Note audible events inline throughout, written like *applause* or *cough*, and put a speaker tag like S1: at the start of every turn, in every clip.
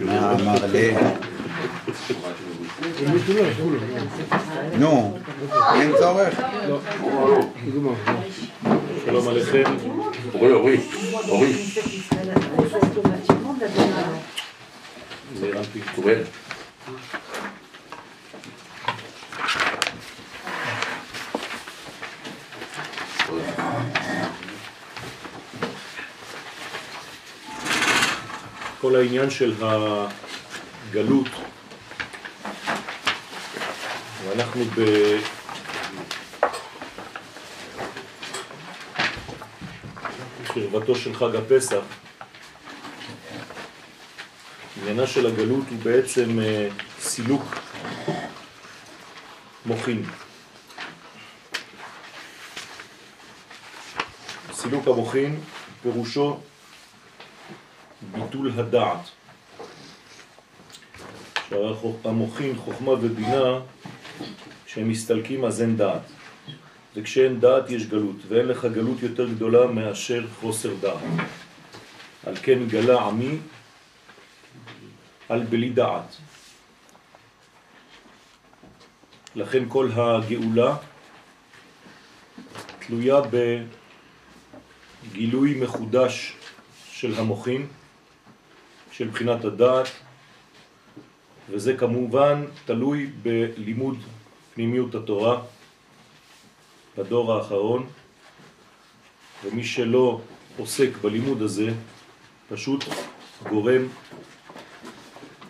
S1: מה אמר לי? נו, אין צורך?
S2: שלום עליכם.
S3: אורי, אורי, אורי,
S2: זה הרמתי. כל העניין של הגלות, ואנחנו ב... קרבתו של חג הפסח, עניינה של הגלות הוא בעצם אה, סילוק מוחין. סילוק המוחין פירושו ביטול הדעת. שהמוחין, חוכמה ובינה, כשהם מסתלקים אז אין דעת. וכשאין דעת יש גלות, ואין לך גלות יותר גדולה מאשר חוסר דעת. על כן גלה עמי על בלי דעת. לכן כל הגאולה תלויה בגילוי מחודש של המוחין, של בחינת הדעת, וזה כמובן תלוי בלימוד פנימיות התורה בדור האחרון, ומי שלא עוסק בלימוד הזה פשוט גורם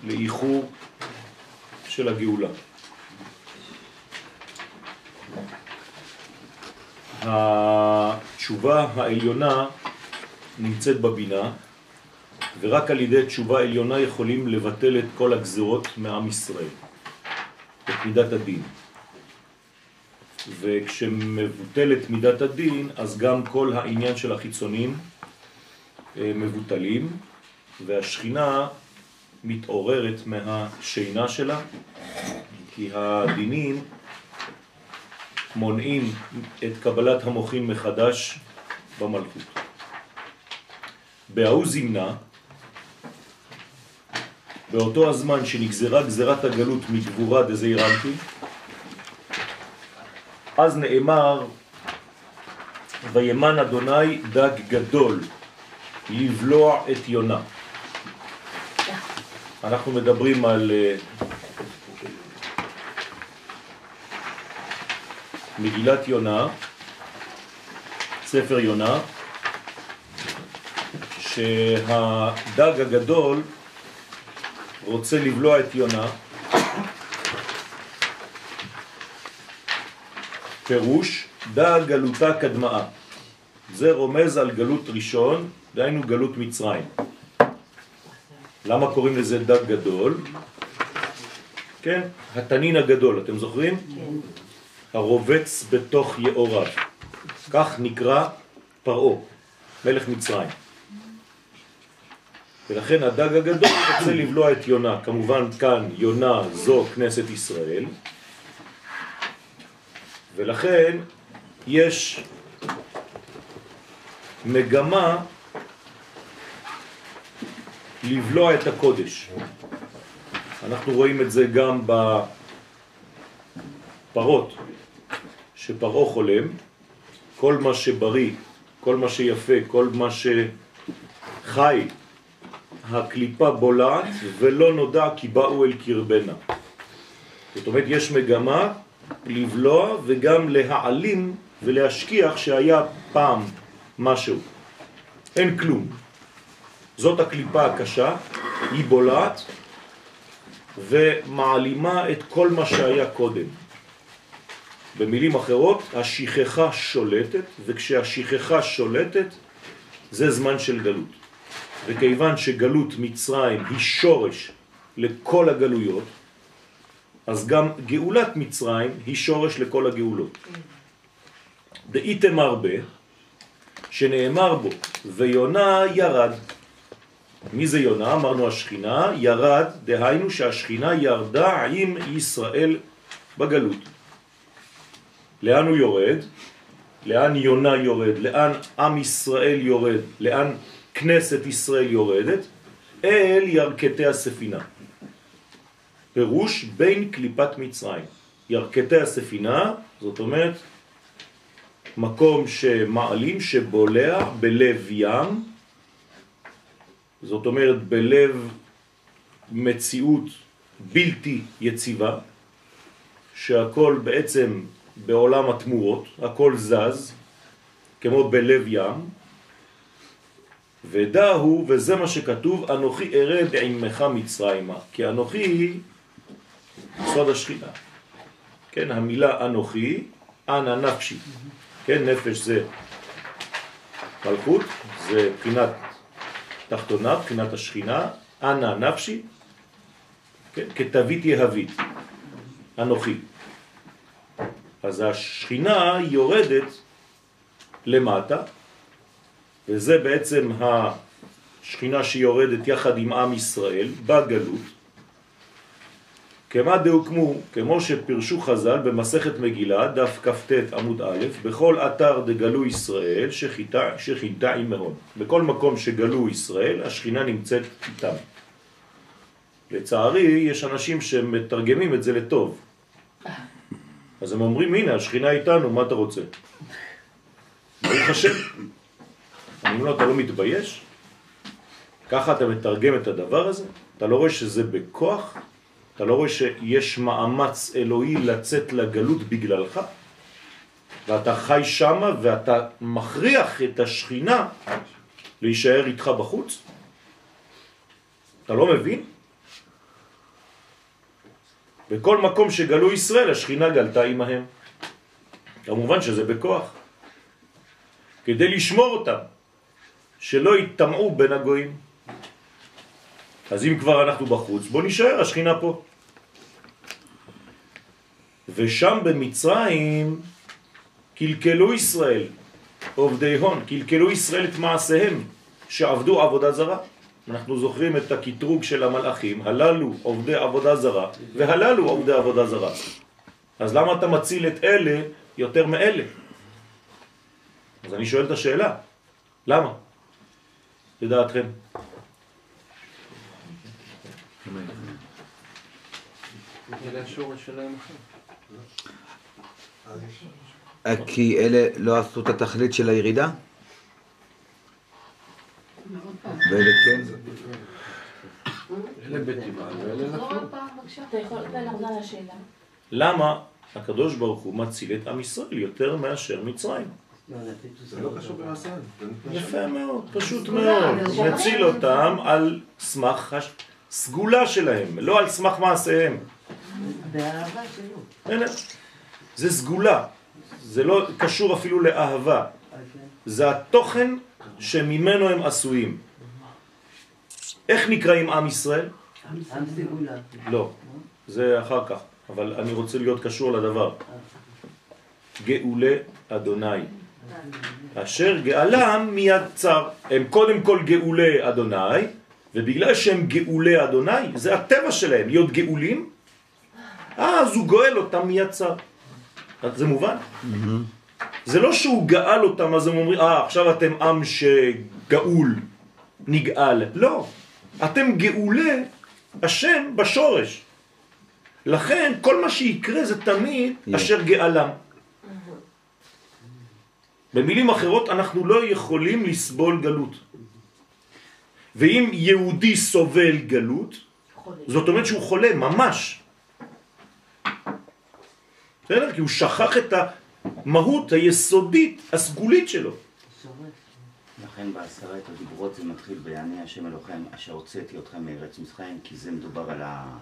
S2: לאיחור של הגאולה. התשובה העליונה נמצאת בבינה, ורק על ידי תשובה עליונה יכולים לבטל את כל הגזרות מעם ישראל, את מידת הדין. וכשמבוטלת מידת הדין, אז גם כל העניין של החיצונים אה, מבוטלים, והשכינה מתעוררת מהשינה שלה, כי הדינים מונעים את קבלת המוחים מחדש במלכות. בהוא זמנה, באותו הזמן שנגזרה גזרת הגלות מגבורה דזעירנטי, אז נאמר, וימן אדוני דג גדול לבלוע את יונה. אנחנו מדברים על אה, מגילת יונה, ספר יונה, שהדג הגדול רוצה לבלוע את יונה, פירוש דע גלותה קדמאה. זה רומז על גלות ראשון, דהיינו גלות מצרים. למה קוראים לזה דג גדול? כן, התנין הגדול, אתם זוכרים? כן. הרובץ בתוך יאוריו. כך נקרא פרעו, מלך מצרים. ולכן הדג הגדול רוצה לבלוע את יונה. כמובן כאן יונה זו כנסת ישראל, ולכן יש מגמה לבלוע את הקודש. אנחנו רואים את זה גם בפרות, שפרעה חולם, כל מה שבריא, כל מה שיפה, כל מה שחי, הקליפה בולעת ולא נודע כי באו אל קרבנה. זאת אומרת, יש מגמה לבלוע וגם להעלים ולהשכיח שהיה פעם משהו. אין כלום. זאת הקליפה הקשה, היא בולעת ומעלימה את כל מה שהיה קודם. במילים אחרות, השכחה שולטת, וכשהשכחה שולטת זה זמן של גלות. וכיוון שגלות מצרים היא שורש לכל הגלויות, אז גם גאולת מצרים היא שורש לכל הגאולות. דאיתם הרבה, שנאמר בו, ויונה ירד. מי זה יונה? אמרנו השכינה, ירד, דהיינו שהשכינה ירדה עם ישראל בגלות. לאן הוא יורד? לאן יונה יורד, לאן עם ישראל יורד, לאן כנסת ישראל יורדת, אל ירכתי הספינה. פירוש בין קליפת מצרים. ירכתי הספינה, זאת אומרת, מקום שמעלים, שבולע בלב ים, זאת אומרת בלב מציאות בלתי יציבה, שהכל בעצם בעולם התמורות, הכל זז, כמו בלב ים, ודאו, וזה מה שכתוב, אנוכי ארד עמך מצרימה, כי אנוכי סוד השכינה. כן, המילה אנוכי, אנא נפשי. כן, נפש זה מלכות, זה בחינת תחתונה, בחינת השכינה, אנא נפשי, כן, כתווית יהבית, אנוכי. אז השכינה יורדת למטה, וזה בעצם השכינה שיורדת יחד עם עם ישראל בגלות, כמה דהוקמו, כמו שפרשו חז"ל במסכת מגילה, דף כ"ט עמוד א', בכל אתר דגלו ישראל שחיטה, שכינתה עמהון. בכל מקום שגלו ישראל, השכינה נמצאת איתם. לצערי, יש אנשים שמתרגמים את זה לטוב. אז הם אומרים, הנה, השכינה איתנו, מה אתה רוצה? ברוך השם. אני אומר לו, אתה לא מתבייש? ככה אתה מתרגם את הדבר הזה? אתה לא רואה שזה בכוח? אתה לא רואה שיש מאמץ אלוהי לצאת לגלות בגללך? ואתה חי שמה ואתה מכריח את השכינה להישאר איתך בחוץ? אתה לא מבין? בכל מקום שגלו ישראל, השכינה גלתה עמהם. כמובן שזה בכוח. כדי לשמור אותם, שלא יטמעו בין הגויים. אז אם כבר אנחנו בחוץ, בוא נשאר, השכינה פה. ושם במצרים קלקלו ישראל, עובדי הון, קלקלו ישראל את מעשיהם, שעבדו עבודה זרה. אנחנו זוכרים את הקטרוג של המלאכים, הללו עובדי עבודה זרה, והללו עובדי עבודה זרה. אז למה אתה מציל את אלה יותר מאלה? אז אני שואל את השאלה, למה? לדעתכם.
S4: אה, כי אלה לא עשו את התכלית של הירידה? ואלה כן?
S2: למה הקדוש ברוך הוא מציל את עם ישראל יותר מאשר מצרים?
S1: זה לא קשור במעשיהם.
S2: יפה מאוד, פשוט מאוד. נציל אותם על סמך הסגולה שלהם, לא על סמך מעשיהם.
S5: באהבה שלו.
S2: הנה, זה סגולה, זה לא קשור אפילו לאהבה, זה התוכן שממנו הם עשויים. איך נקראים עם ישראל?
S5: עם סגולה.
S2: לא, זה אחר כך, אבל אני רוצה להיות קשור לדבר. גאולי אדוני. אשר גאלם מיד צר. הם קודם כל גאולי אדוני, ובגלל שהם גאולי אדוני, זה הטבע שלהם, להיות גאולים, אז הוא גואל אותם מיד צר. זה מובן? זה לא שהוא גאל אותם, אז הם אומרים, אה, עכשיו אתם עם שגאול, נגאל. לא, אתם גאולי השם בשורש. לכן כל מה שיקרה זה תמיד אשר גאלם. במילים אחרות, אנחנו לא יכולים לסבול גלות. ואם יהודי סובל גלות, זאת אומרת שהוא חולה, ממש. בסדר? כי הוא שכח את המהות היסודית, הסגולית שלו.
S6: לכן בעשרת הדיברות זה מתחיל ב"אני השם אלוהיכם אשר הוצאתי אתכם מארץ מצרים", כי זה מדובר על, ה...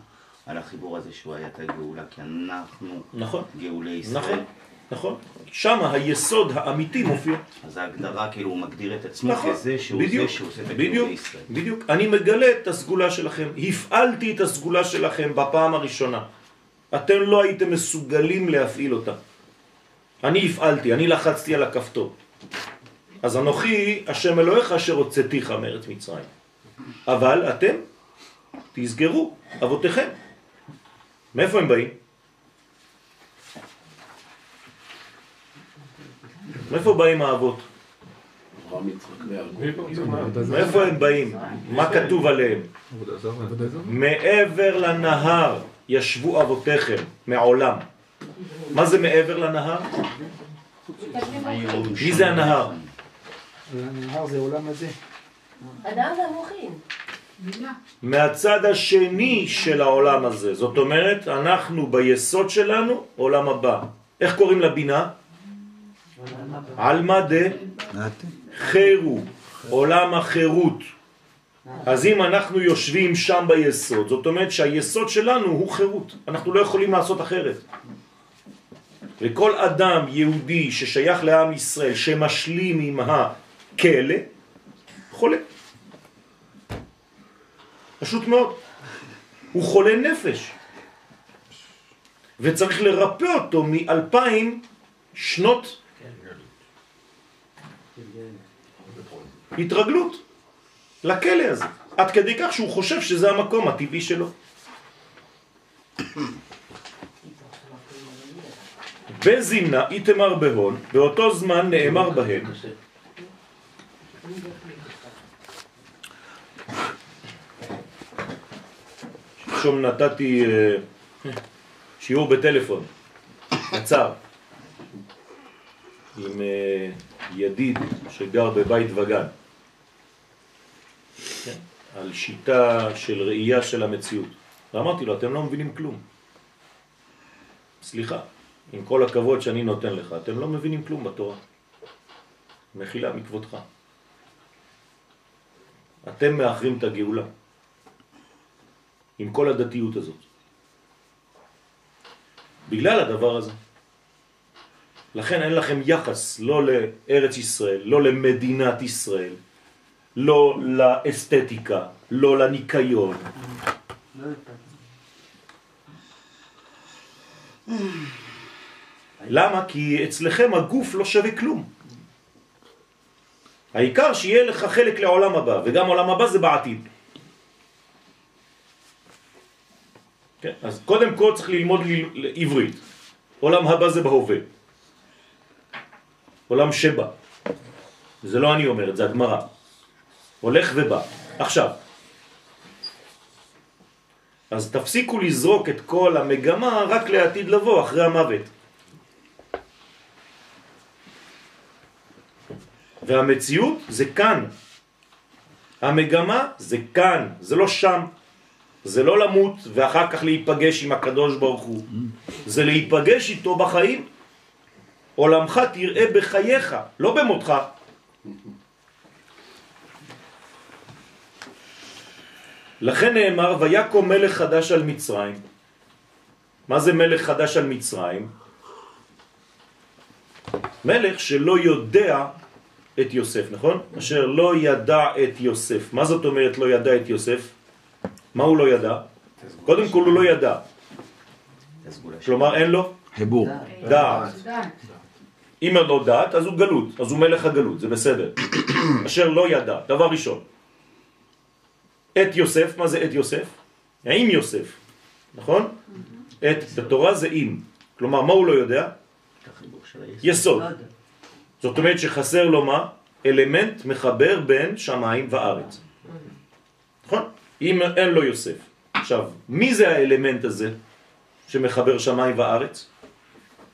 S6: על החיבור הזה שהוא היה את הגאולה, כי אנחנו
S2: נכון,
S6: גאולי ישראל.
S2: נכון, נכון. שם היסוד האמיתי מופיע.
S6: אז ההגדרה כאילו הוא מגדיר את עצמו
S2: נכון,
S6: כזה שהוא
S2: בדיוק,
S6: זה שעושה את
S2: בדיוק,
S6: הגאולי ישראל.
S2: בדיוק. אני מגלה את הסגולה שלכם, הפעלתי את הסגולה שלכם בפעם הראשונה. אתם לא הייתם מסוגלים להפעיל אותה. אני הפעלתי, אני לחצתי על הכפתור. אז אנוכי, השם אלוהיך אשר הוצאתיך מארץ מצרים. אבל אתם, תסגרו, אבותיכם. מאיפה הם באים? מאיפה באים האבות? מאיפה הם באים? מה כתוב עליהם? מעבר לנהר ישבו אבותיכם, מעולם. מה זה מעבר לנהר? מי זה הנהר?
S1: הנהר זה עולם הזה.
S7: אדם והמוחין.
S2: מהצד השני של העולם הזה. זאת אומרת, אנחנו ביסוד שלנו עולם הבא. איך קוראים לבינה? עלמא דה. חירו, עולם החירות. אז אם אנחנו יושבים שם ביסוד, זאת אומרת שהיסוד שלנו הוא חירות. אנחנו לא יכולים לעשות אחרת. וכל אדם יהודי ששייך לעם ישראל, שמשלים עם הכלא, חולה. פשוט מאוד. הוא חולה נפש. וצריך לרפא אותו מאלפיים שנות התרגלות לכלא הזה, עד כדי כך שהוא חושב שזה המקום הטבעי שלו. בזימנה איתמר בהון, באותו זמן נאמר בהם שלשום נתתי אה, שיעור בטלפון, קצר, עם אה, ידיד שגר בבית וגן, כן, על שיטה של ראייה של המציאות. ואמרתי לו, אתם לא מבינים כלום. סליחה, עם כל הכבוד שאני נותן לך, אתם לא מבינים כלום בתורה. מחילה מכבודך. אתם מאחרים את הגאולה. עם כל הדתיות הזאת. בגלל הדבר הזה. לכן אין לכם יחס לא לארץ ישראל, לא למדינת ישראל, לא לאסתטיקה, לא לניקיון. למה? כי אצלכם הגוף לא שווה כלום. העיקר שיהיה לך חלק לעולם הבא, וגם עולם הבא זה בעתיד. כן? אז קודם כל צריך ללמוד עברית. עולם הבא זה בהווה. עולם שבא. זה לא אני אומר זה, הגמרא. הולך ובא. עכשיו, אז תפסיקו לזרוק את כל המגמה רק לעתיד לבוא, אחרי המוות. והמציאות זה כאן. המגמה זה כאן, זה לא שם. זה לא למות ואחר כך להיפגש עם הקדוש ברוך הוא. זה להיפגש איתו בחיים. עולמך תראה בחייך, לא במותך. לכן נאמר, ויקום מלך חדש על מצרים. מה זה מלך חדש על מצרים? מלך שלא יודע את יוסף, נכון? אשר לא ידע את יוסף. מה זאת אומרת לא ידע את יוסף? מה הוא לא ידע? קודם כל הוא לא ידע. כלומר אין לו
S4: חיבור.
S2: דעת. אם אין לו דעת, אז הוא גלות, אז הוא מלך הגלות, זה בסדר. *coughs* אשר לא ידע, דבר ראשון. את יוסף, מה זה את יוסף? עם יוסף, נכון? את בתורה זה עם. כלומר, מה הוא לא יודע? יסוד. זאת אומרת שחסר לו מה? אלמנט מחבר בין שמיים וארץ. נכון? אם אין לו יוסף. עכשיו, מי זה האלמנט הזה שמחבר שמיים וארץ?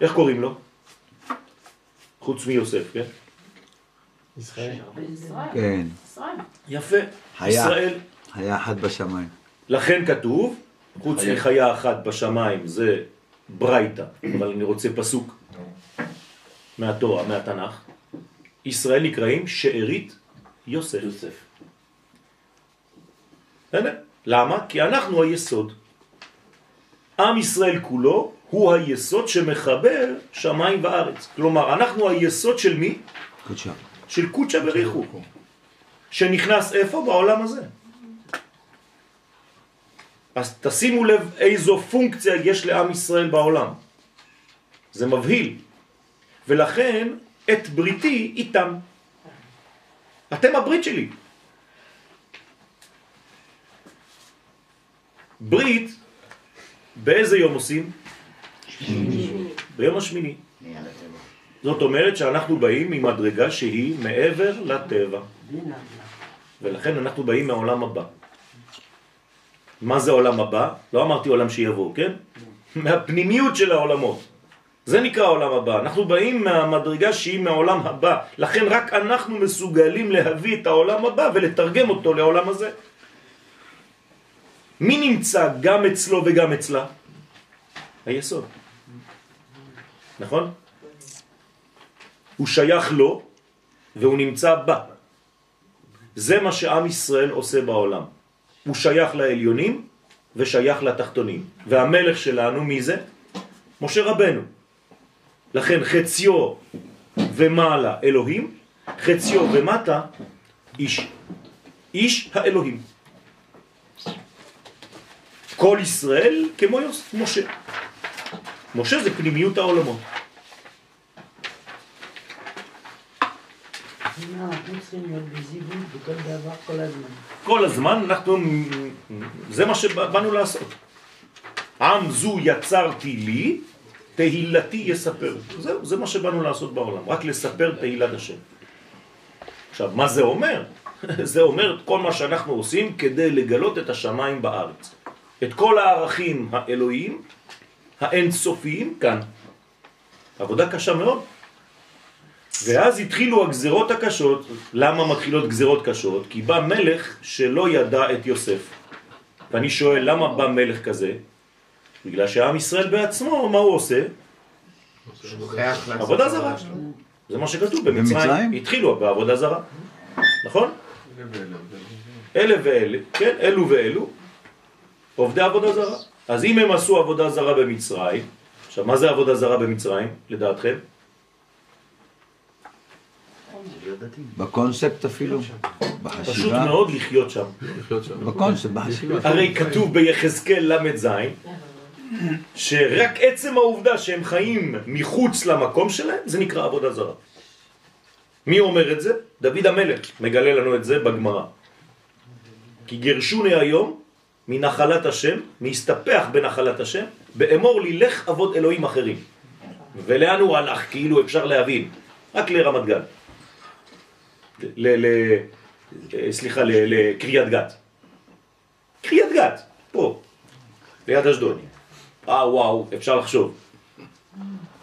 S2: איך קוראים לו? חוץ מיוסף, כן?
S1: ישראל.
S4: כן.
S2: יפה.
S4: היה.
S2: ישראל.
S4: היה אחד בשמיים.
S2: לכן כתוב, חוץ. מחיה אחת בשמיים זה ברייתא, אבל אני רוצה פסוק מהתורה, מהתנ"ך. ישראל נקראים שארית יוסף.
S3: יוסף.
S2: למה? כי אנחנו היסוד. עם ישראל כולו הוא היסוד שמחבר שמיים וארץ. כלומר, אנחנו היסוד של מי?
S4: קודשה.
S2: של קודשא בריחו. שנכנס איפה? בעולם הזה. אז תשימו לב איזו פונקציה יש לעם ישראל בעולם. זה מבהיל. ולכן את בריתי איתם. אתם הברית שלי. ברית, באיזה יום עושים? ביום השמיני. זאת אומרת שאנחנו באים ממדרגה שהיא מעבר לטבע. ולכן אנחנו באים מהעולם הבא. מה זה עולם הבא? לא אמרתי עולם שיבוא, כן? מהפנימיות של העולמות. זה נקרא העולם הבא. אנחנו באים מהמדרגה שהיא מהעולם הבא. לכן רק אנחנו מסוגלים להביא את העולם הבא ולתרגם אותו לעולם הזה. מי נמצא גם אצלו וגם אצלה? היסוד. נכון? הוא שייך לו והוא נמצא בה. זה מה שעם ישראל עושה בעולם. הוא שייך לעליונים ושייך לתחתונים. והמלך שלנו, מי זה? משה רבנו. לכן חציו ומעלה אלוהים, חציו ומטה איש. איש האלוהים. כל ישראל כמו יוס, משה. משה זה פנימיות העולמות.
S5: כל הזמן
S2: אנחנו, זה מה שבאנו לעשות. עם זו יצרתי לי, תהילתי יספר. זהו, זה מה שבאנו לעשות בעולם, רק לספר תהילת השם. עכשיו, מה זה אומר? *laughs* זה אומר את כל מה שאנחנו עושים כדי לגלות את השמיים בארץ. את כל הערכים האלוהיים, האינסופיים, כאן. עבודה קשה מאוד. ואז התחילו הגזרות הקשות. למה מתחילות גזרות קשות? כי בא מלך שלא ידע את יוסף. ואני שואל, למה בא מלך כזה? בגלל שעם ישראל בעצמו, מה הוא עושה? עבודה זרה. זה מה שכתוב במצרים.
S4: במצרים?
S2: התחילו בעבודה זרה. נכון? אלה ואלה, כן, אלו ואלו, עובדי עבודה זרה. אז אם הם עשו עבודה זרה במצרים, עכשיו מה זה עבודה זרה במצרים, לדעתכם?
S4: בקונספט אפילו,
S2: פשוט
S4: בחשיבה,
S2: מאוד לחיות שם.
S4: בקונספט, בחשיבה.
S2: הרי כתוב ביחזקאל ל"ז שרק עצם העובדה שהם חיים מחוץ למקום שלהם, זה נקרא עבודה זרה. מי אומר את זה? דוד המלך מגלה לנו את זה בגמרא. כי גירשוני היום מנחלת השם, מהסתפח בנחלת השם, באמור לי לך עבוד אלוהים אחרים. ולאן הוא הלך? כאילו אפשר להבין. רק לרמת גן. ל... ל... סליחה, ל- לקריית גת. קריית גת, פה, ליד אשדוד. אה, וואו, אפשר לחשוב.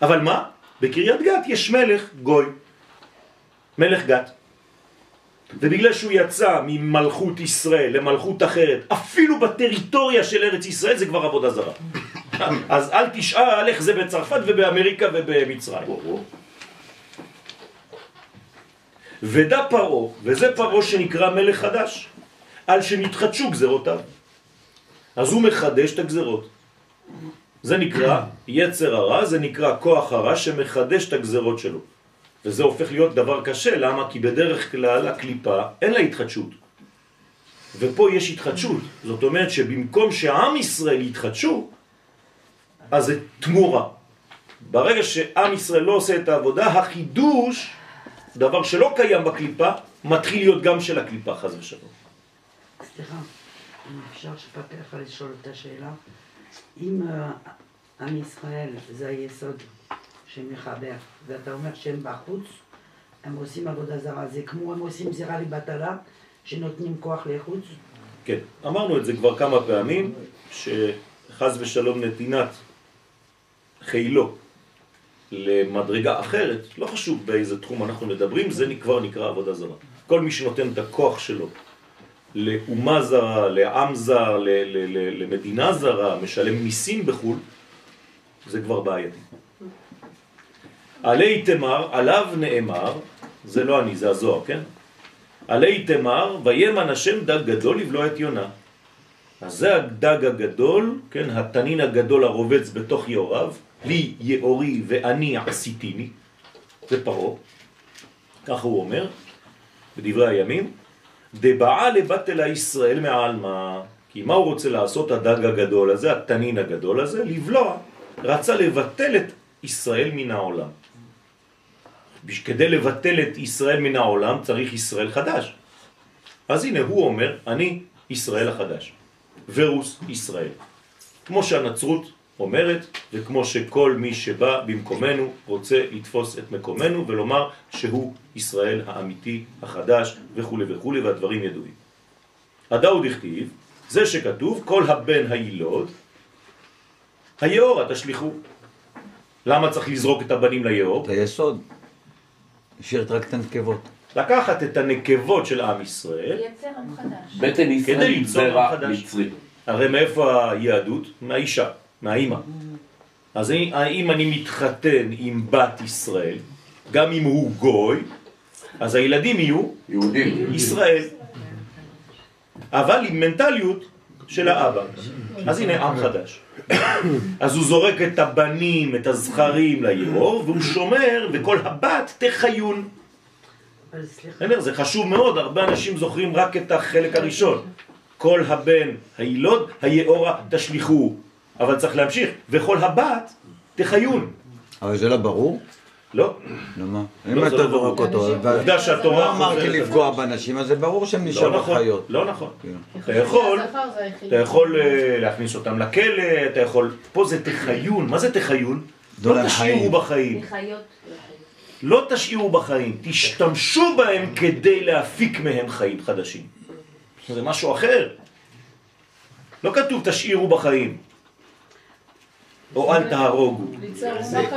S2: אבל מה? בקריית גת יש מלך גוי, מלך גת. ובגלל שהוא יצא ממלכות ישראל למלכות אחרת, אפילו בטריטוריה של ארץ ישראל זה כבר עבודה זרה. אז אל תשאל איך זה בצרפת ובאמריקה ובמצרים. ודע פרעה, וזה פרעה שנקרא מלך חדש, על שנתחדשו גזרותיו. אז הוא מחדש את הגזרות. זה נקרא יצר הרע, זה נקרא כוח הרע שמחדש את הגזרות שלו. וזה הופך להיות דבר קשה, למה? כי בדרך כלל הקליפה אין לה התחדשות. ופה יש התחדשות, זאת אומרת שבמקום שעם ישראל יתחדשו, אז זה תמורה. ברגע שעם ישראל לא עושה את העבודה, החידוש, דבר שלא קיים בקליפה, מתחיל להיות גם של הקליפה, חז ושלום.
S5: סליחה, אם אפשר שפתח לך לשאול את השאלה. אם אה, עם ישראל זה היסוד שמחבר, ואתה אומר שהם בחוץ, הם עושים עבודה זרה, זה כמו הם עושים זרה לבטלה, שנותנים כוח לחוץ?
S2: כן, אמרנו את זה כבר כמה פעמים, שחז ושלום נתינת חילו למדרגה אחרת, לא חשוב באיזה תחום אנחנו מדברים, זה כבר נקרא עבודה זרה. כל מי שנותן את הכוח שלו לאומה זרה, לעם זר, למדינה זרה, משלם מיסים בחו"ל, זה כבר בעייתי. עלי תמר, עליו נאמר, זה לא אני, זה הזוהר, כן? עלי תמר, וימן השם דג גדול לבלוע את יונה. אז זה הדג הגדול, כן, התנין הגדול הרובץ בתוך יאוריו, לי יאורי ואני עשיתיני, זה פרעה, ככה הוא אומר, בדברי הימים, דבעה לבטל הישראל מעלמה, כי מה הוא רוצה לעשות הדג הגדול הזה, התנין הגדול הזה? לבלוע, רצה לבטל את ישראל מן העולם. כדי לבטל את ישראל מן העולם צריך ישראל חדש. אז הנה הוא אומר, אני ישראל החדש. ורוס ישראל. כמו שהנצרות אומרת, וכמו שכל מי שבא במקומנו רוצה לתפוס את מקומנו ולומר שהוא ישראל האמיתי החדש וכו' וכו' והדברים ידועים. הדאוד הכתיב, זה שכתוב כל הבן הילוד, היאורה תשליכו. למה צריך לזרוק את הבנים ליאור?
S4: את היסוד. השאיר רק את הנקבות.
S2: לקחת את הנקבות של עם ישראל,
S7: לייצר עם חדש.
S3: בטן ישראל זרע. מצרי.
S2: הרי מאיפה היהדות? מהאישה, מהאימא. אז אם אני מתחתן עם בת ישראל, גם אם הוא גוי, אז הילדים יהיו
S3: יהודים.
S2: ישראל. אבל עם מנטליות של האבא. אז הנה עם חדש. אז הוא זורק את הבנים, את הזכרים ליאור, והוא שומר, וכל הבת תחיון. זה חשוב מאוד, הרבה אנשים זוכרים רק את החלק הראשון. כל הבן הילוד, היאורה תשליכו. אבל צריך להמשיך, וכל הבת תחיון.
S4: אבל זה לא ברור?
S2: לא,
S4: למה?
S2: לא,
S4: אם אתה
S2: לא ברור.
S4: זורק אותו,
S2: עובדה שהתורה
S4: לא אמרתי לפגוע בנשים, אז זה ברור שהן
S2: לא
S4: נשארות
S2: נכון,
S4: חיות.
S2: לא נכון.
S4: כן.
S2: אתה יכול. אתה אה, להכניס אותם לכלא, אתה יכול... פה זה תחיון, מה זה תחיון? לא תשאירו
S4: חיים.
S2: בחיים. לא תשאירו בחיים, תשתמשו בהם כדי להפיק מהם חיים חדשים. זה משהו אחר. לא כתוב תשאירו בחיים, או אל תהרוגו.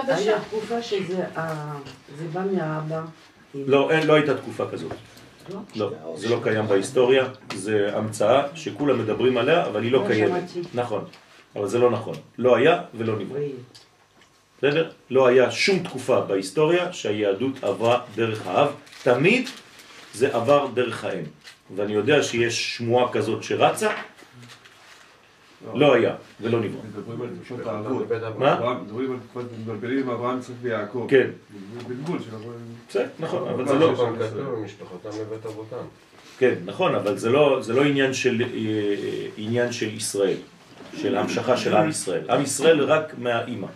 S5: היה תקופה שזה זה בא מהאבא.
S2: לא, אין, לא הייתה תקופה כזאת.
S5: לא?
S2: לא, זה לא קיים בהיסטוריה, זה המצאה שכולם מדברים עליה, אבל היא לא
S5: לא
S2: קיימת. נכון, אבל זה לא נכון. לא היה ולא נברא. בסדר? לא היה שום תקופה בהיסטוריה שהיהדות עברה דרך האב, תמיד זה עבר דרך האם. ואני יודע שיש שמועה כזאת שרצה, לא היה ולא נברא.
S8: מדברים על תקופות האבות.
S2: מה?
S8: מדברים על תקופות, מתבלבלים עם אברהם, יצחק ויעקב.
S2: כן,
S8: בלבול של אברהם.
S2: בסדר, נכון, אבל זה לא...
S1: משפחותם לבית אבותם.
S2: כן, נכון, אבל זה לא, זה לא עניין של, אה, עניין של ישראל, של המשכה של עם ישראל. עם ישראל רק מהאימא.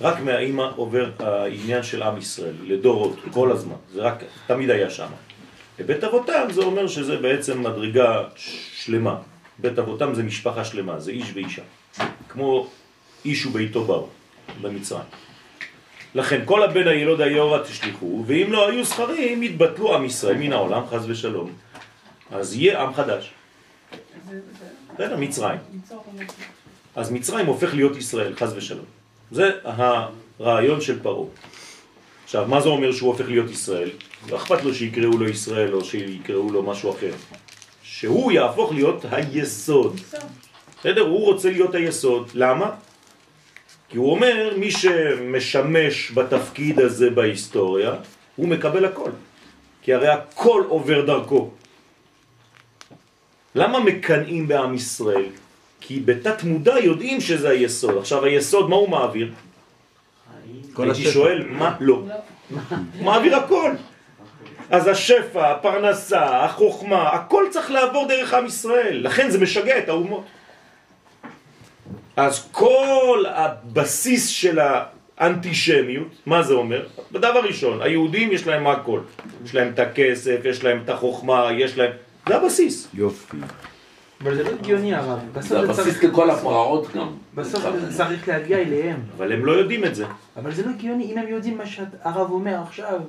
S2: רק מהאימא עובר העניין של עם ישראל, לדורות, כל הזמן. זה רק, תמיד היה שם. בבית אבותם זה אומר שזה בעצם מדרגה שלמה. בית אבותם זה משפחה שלמה, זה איש ואישה. כמו איש וביתו באו, במצרים. לכן כל הבן הילוד היאורה תשליכו, ואם לא היו זכרים, יתבטלו עם ישראל מן העולם, חס ושלום. אז יהיה עם חדש. בסדר, מצרים. אז מצרים הופך להיות ישראל, חס ושלום. זה הרעיון של פרעה. עכשיו, מה זה אומר שהוא הופך להיות ישראל? לא אכפת לו שיקראו לו ישראל או שיקראו לו משהו אחר. שהוא יהפוך להיות היסוד. בסדר? הוא רוצה להיות היסוד. למה? כי הוא אומר, מי שמשמש בתפקיד הזה בהיסטוריה, הוא מקבל הכל. כי הרי הכל עובר דרכו. למה מקנאים בעם ישראל? כי בתת מודע יודעים שזה היסוד. עכשיו היסוד, מה הוא מעביר? הייתי. שואל, מה לא? הוא מעביר הכל. אז השפע, הפרנסה, החוכמה, הכל צריך לעבור דרך עם ישראל. לכן זה משגע את האומות. אז כל הבסיס של האנטישמיות, מה זה אומר? בדבר ראשון, היהודים יש להם הכל. יש להם את הכסף, יש להם את החוכמה, יש להם... זה הבסיס.
S4: יופי.
S1: אבל זה לא הגיוני הרב.
S3: זה הבסיס לכל הפרעות גם.
S1: בסוף זה צריך להגיע אליהם.
S2: אבל הם לא יודעים את זה.
S1: אבל זה לא הגיוני, אם הם יודעים מה שהרב אומר עכשיו,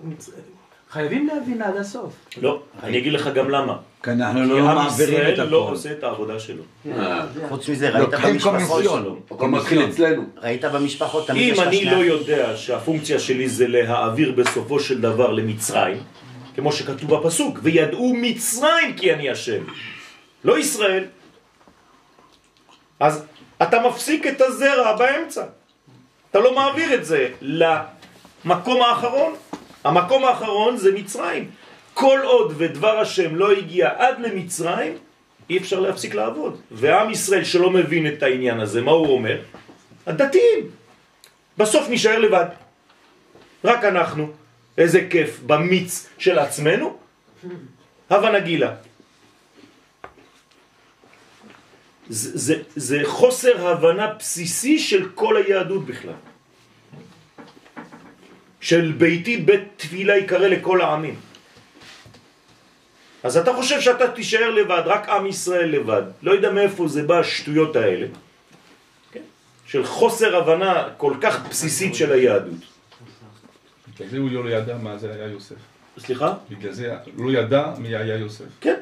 S1: חייבים להבין עד הסוף.
S2: לא, אני אגיד לך גם למה.
S4: כי לא
S2: עם
S4: מעבירים את
S2: ישראל לא. עושה את העבודה שלו.
S3: אה,
S6: חוץ מזה, ראית
S4: לוקחים
S6: במשפחות,
S4: קומיסיון.
S3: הכל מתחיל אצלנו.
S6: ראית במשפחות, תמיד
S2: אם
S6: יש לך
S2: אני לא. יודע שהפונקציה שלי זה להעביר בסופו של דבר למצרים, כמו שכתוב בפסוק, וידעו מצרים כי אני השם, לא ישראל. אז אתה מפסיק את הזרע באמצע. אתה לא מעביר את זה למקום האחרון. המקום האחרון זה מצרים. כל עוד ודבר השם לא הגיע עד למצרים, אי אפשר להפסיק לעבוד. ועם ישראל שלא מבין את העניין הזה, מה הוא אומר? הדתיים. בסוף נשאר לבד. רק אנחנו. איזה כיף במיץ של עצמנו. הווה נגילה. זה, זה, זה חוסר הבנה בסיסי של כל היהדות בכלל. של ביתי בית תפילה יקרא לכל העמים. אז אתה חושב שאתה תישאר לבד, רק עם ישראל לבד. לא יודע מאיפה זה בא השטויות האלה. כן? של חוסר הבנה כל כך בסיסית של היהדות.
S9: בגלל זה הוא לא ידע מה זה היה יוסף.
S2: סליחה?
S9: בגלל זה לא ידע מי היה יוסף.
S2: כן,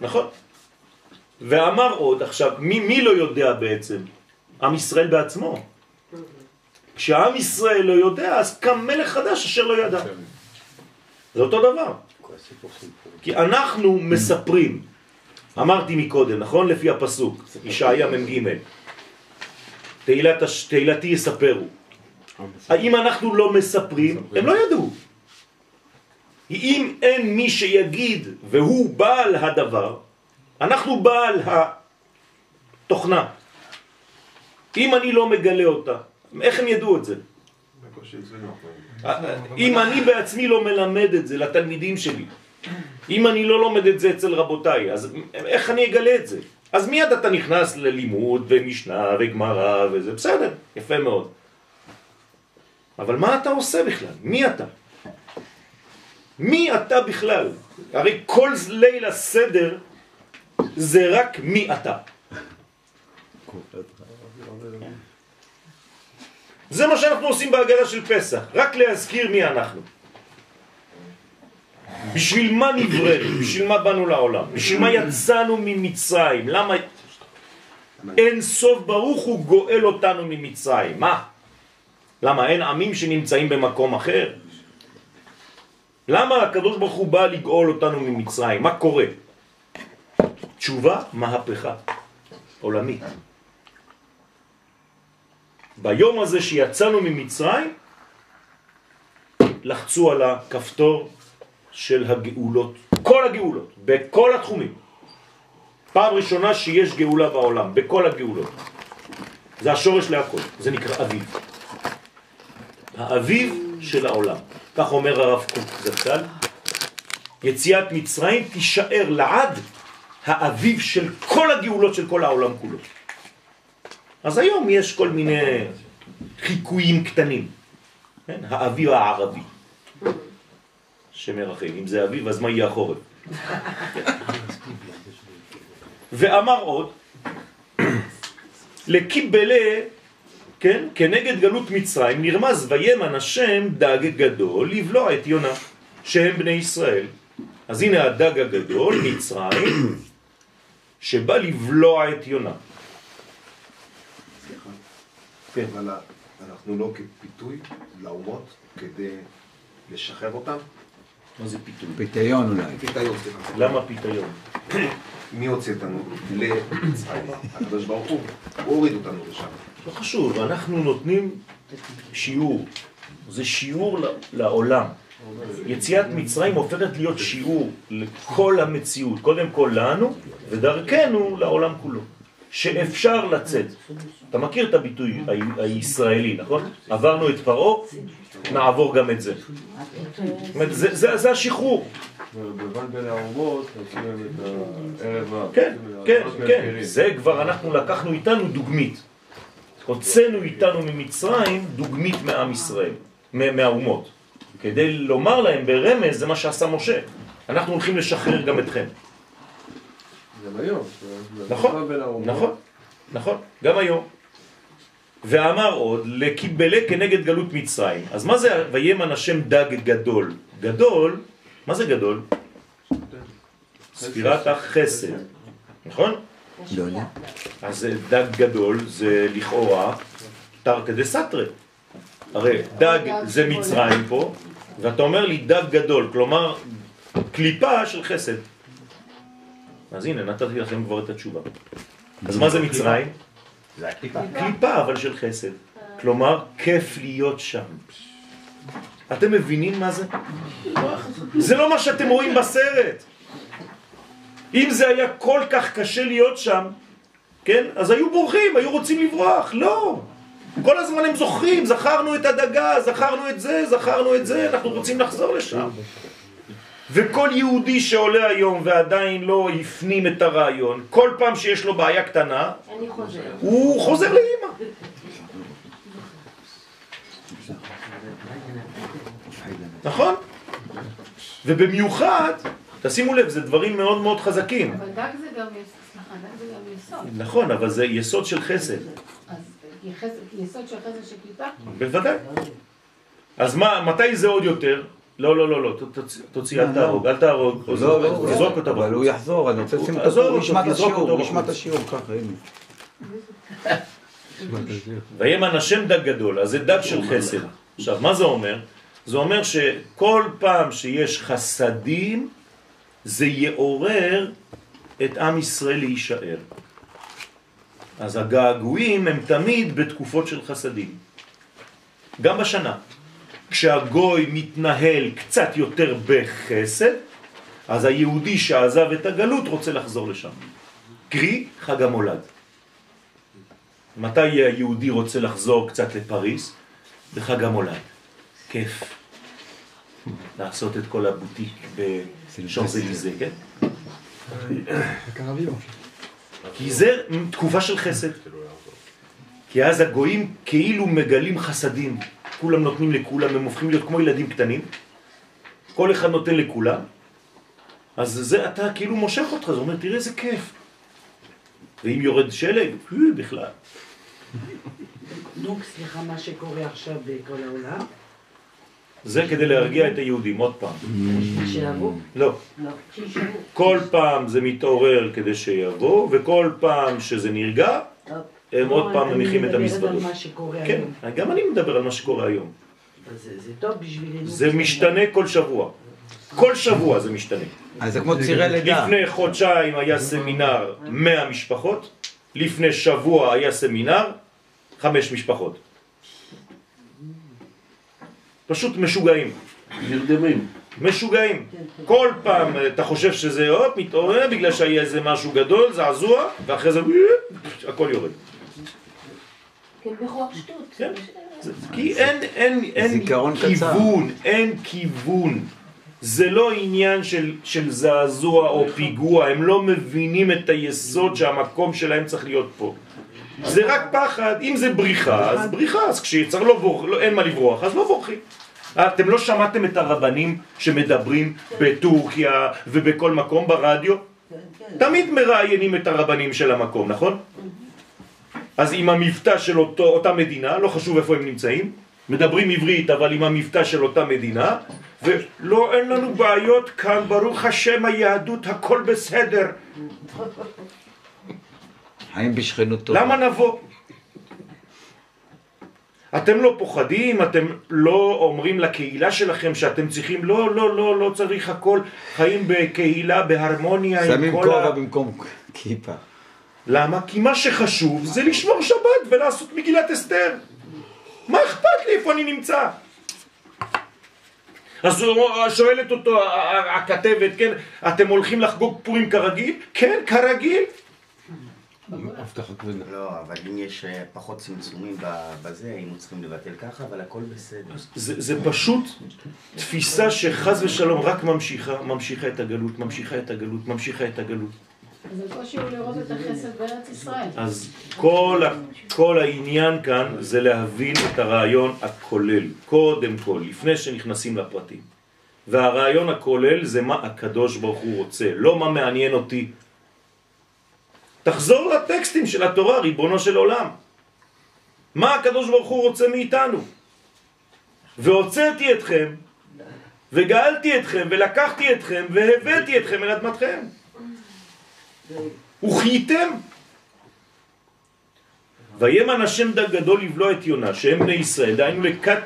S2: נכון. ואמר עוד, עכשיו, מי, מי לא יודע בעצם? עם ישראל בעצמו. כשעם ישראל לא יודע, אז קם מלך חדש אשר לא ידע. זה אותו דבר. כי אנחנו מספרים, אמרתי מקודם, נכון? לפי הפסוק, ישעיה מ"ג, תהילת תהילתי יספרו. האם אנחנו לא מספרים? הם לא ידעו. אם אין מי שיגיד והוא בעל הדבר, אנחנו בעל התוכנה. אם אני לא מגלה אותה, איך הם ידעו את זה?
S8: אצלנו.
S2: אם אני בעצמי לא מלמד את זה לתלמידים שלי, אם אני לא לומד את זה אצל רבותיי, אז איך אני אגלה את זה? אז מיד אתה נכנס ללימוד ומשנה וגמרא וזה, בסדר, יפה מאוד. אבל מה אתה עושה בכלל? מי אתה? מי אתה בכלל? הרי כל ליל הסדר זה רק מי אתה. זה מה שאנחנו עושים בהגדה של פסח, רק להזכיר מי אנחנו. בשביל מה נבראנו? בשביל מה באנו לעולם? בשביל מה יצאנו ממצרים? למה אין סוף ברוך הוא גואל אותנו ממצרים? מה? למה אין עמים שנמצאים במקום אחר? למה הקדוש ברוך הוא בא לגאול אותנו ממצרים? מה קורה? תשובה, מהפכה עולמית. ביום הזה שיצאנו ממצרים, לחצו על הכפתור של הגאולות, כל הגאולות, בכל התחומים. פעם ראשונה שיש גאולה בעולם, בכל הגאולות. זה השורש להכל, זה נקרא אביב. האביב של העולם. כך אומר הרב קוק זצ"ל, יציאת מצרים תישאר לעד האביב של כל הגאולות של כל העולם כולו. אז היום יש כל מיני חיקויים קטנים. כן? האביב הערבי שמרחם. אם זה אביב, אז מה יהיה החורף? ואמר עוד, לקיבלה, כן, כנגד גלות מצרים, נרמז וימן השם דג גדול לבלוע את יונה, שהם בני ישראל. אז הנה הדג הגדול, מצרים, שבא לבלוע את יונה.
S10: כן, אבל אנחנו לא כפיתוי לאומות כדי לשחרר אותם?
S2: מה זה פיתוי?
S4: פיתיון אולי.
S10: פיתיון, סליחה.
S2: למה פיתיון? *coughs*
S10: מי הוציא אותנו? למצרים. הקדוש ברוך הוא. הוא הוריד אותנו לשם.
S2: לא חשוב, אנחנו נותנים שיעור. זה שיעור לעולם. יציאת מצרים הופכת להיות שיעור לכל המציאות, קודם כל לנו, ודרכנו לעולם כולו. שאפשר לצאת. אתה מכיר את הביטוי הישראלי, נכון? עברנו את פרעה, נעבור גם את זה. זאת אומרת, זה, השחרור.
S8: בבן בין האומות.
S2: כן, כן, כן. זה כבר אנחנו לקחנו איתנו דוגמית. הוצאנו איתנו ממצרים דוגמית מעם ישראל, מה- מהאומות. כדי לומר להם ברמז, זה מה שעשה משה. אנחנו הולכים לשחרר גם אתכם.
S8: גם היום. זה
S2: נכון. נכון, נכון, גם היום. ואמר עוד, לקיבלה כנגד גלות מצרים. אז מה זה וימן השם דג גדול? גדול, מה זה גדול? ספירת החסד, נכון?
S4: לא יודע.
S2: אז דג גדול זה לכאורה תרתי דה סתרי. הרי דג זה מצרים פה, ואתה אומר לי דג גדול, כלומר קליפה של חסד. אז הנה, נתתי לכם כבר את התשובה. אז מה זה מצרים?
S6: זה הקליפה.
S2: קליפה אבל של חסד. כלומר, כיף להיות שם. אתם מבינים מה זה? זה לא מה שאתם רואים בסרט. אם זה היה כל כך קשה להיות שם, כן? אז היו בורחים, היו רוצים לברוח. לא. כל הזמן הם זוכרים, זכרנו את הדגה, זכרנו את זה, זכרנו את זה, אנחנו רוצים לחזור לשם. וכל יהודי שעולה היום ועדיין לא הפנים את הרעיון, כל פעם שיש לו בעיה קטנה,
S7: חוזר.
S2: הוא חוזר לאימא. נכון? ובמיוחד, תשימו לב, זה דברים מאוד מאוד חזקים.
S11: אבל דג זה גם, יסוד.
S2: נכון, אבל זה יסוד של חסד.
S11: אז יסוד של חסד של קליפה?
S2: בוודאי. אז מה, מתי זה עוד יותר? לא, לא, לא, לא, תוציא- אל
S4: לא,
S2: תהרוג, אל תהרוג,
S4: לא, לא,
S2: תזרוק אותה
S4: אבל הוא
S2: בחוץ.
S4: יחזור, אני רוצה לשים אותו פה, הוא ישמע את השיעור, הוא ישמע את
S2: בחוץ.
S4: השיעור ככה, הנה.
S2: וימן השם דג גדול, אז זה דג של חסד. עכשיו, מה זה אומר? זה אומר שכל פעם שיש חסדים, זה יעורר את עם ישראל להישאר. אז הגעגועים הם תמיד בתקופות של חסדים. גם בשנה. כשהגוי מתנהל קצת יותר בחסד, אז היהודי שעזב את הגלות רוצה לחזור לשם. קרי, חג המולד. מתי היהודי רוצה לחזור קצת לפריס? בחג המולד. כיף. לעשות את כל הבוטיק בשאנזליזה, כן? כי זה תקופה של חסד. כי אז הגויים כאילו מגלים חסדים. כולם נותנים לכולם, הם הופכים להיות כמו ילדים קטנים. כל אחד נותן לכולם. אז זה אתה כאילו מושך אותך, זה אומר, תראה איזה כיף. ואם יורד שלג, אה, בכלל.
S5: נו, סליחה, מה שקורה עכשיו בכל העולם,
S2: זה כדי להרגיע את היהודים, עוד פעם.
S5: שיבואו?
S2: לא.
S5: לא.
S2: כל פעם זה מתעורר כדי שיבוא, וכל פעם שזה נרגע, הם עוד פעם מניחים את
S5: אני
S2: המזוודות.
S5: מדברת על מה שקורה
S2: כן,
S5: היום.
S2: גם אני מדבר על מה שקורה היום.
S5: אז זה- זה טוב בשבילנו.
S2: זה משתנה כל שבוע. כל שבוע זה משתנה.
S4: אז זה כמו צירי לידה.
S2: לפני חודשיים היה סמינר 100 משפחות, לפני שבוע היה סמינר 5 משפחות. פשוט משוגעים.
S3: נרדמים.
S2: משוגעים. כל פעם אה, אתה חושב שזה עוד מתעורר בגלל שהיה איזה משהו גדול, זעזוע, ואחרי זה הכל יורד.
S7: כן, בכוח שטות.
S2: כן. זה- כי אין, אין, אין. כיוון, אין כיוון. זה לא עניין של, של זעזוע או פיגוע, הם לא מבינים את היסוד שהמקום שלהם צריך להיות פה. זה רק פחד, אם זה בריחה, אז בריחה, אז כשצריך לא ברוח, לא, אין מה לברוח, אז לא בורחים. אתם לא שמעתם את הרבנים שמדברים בטורקיה ובכל מקום ברדיו? תמיד מראיינים את הרבנים של המקום, נכון? אז עם המבטא של אותו, אותה מדינה, לא חשוב איפה הם נמצאים, מדברים עברית אבל עם המבטא של אותה מדינה, ולא, אין לנו בעיות כאן, ברוך השם היהדות, הכל בסדר.
S4: חיים בשכנות טובה.
S2: למה נבוא? אתם לא פוחדים, אתם לא אומרים לקהילה שלכם שאתם צריכים, לא, לא, לא, לא צריך הכל, חיים בקהילה, בהרמוניה עם
S4: שמים
S2: כל
S4: כובע
S2: ה...
S4: במקום כיפה.
S2: למה? כי מה שחשוב זה לשמור שבת ולעשות מגילת אסתר. מה אכפת לי איפה אני נמצא? אז שואלת אותו הכתבת, כן, אתם הולכים לחגוג פורים כרגיל? כן, כרגיל.
S6: לא, אבל אם יש אה, פחות צמצומים ב- בזה, היינו צריכים לבטל ככה, אבל הכל בסדר.
S2: זה, זה פשוט תפיסה שחז ושלום רק ממשיכה, ממשיכה את הגלות, ממשיכה את הגלות, ממשיכה את הגלות.
S11: אז
S2: כל, כל העניין כאן זה להבין את הרעיון הכולל, קודם כל, לפני שנכנסים לפרטים. והרעיון הכולל זה מה הקדוש ברוך הוא רוצה, לא מה מעניין אותי. תחזור לטקסטים של התורה, ריבונו של עולם. מה הקדוש ברוך הוא רוצה מאיתנו? והוצאתי אתכם, וגאלתי אתכם, ולקחתי אתכם, והבאתי אתכם אל אדמתכם. וחייתם. וימן השם דג גדול לבלוע את יונה, שהם בני ישראל, דהיינו לקט,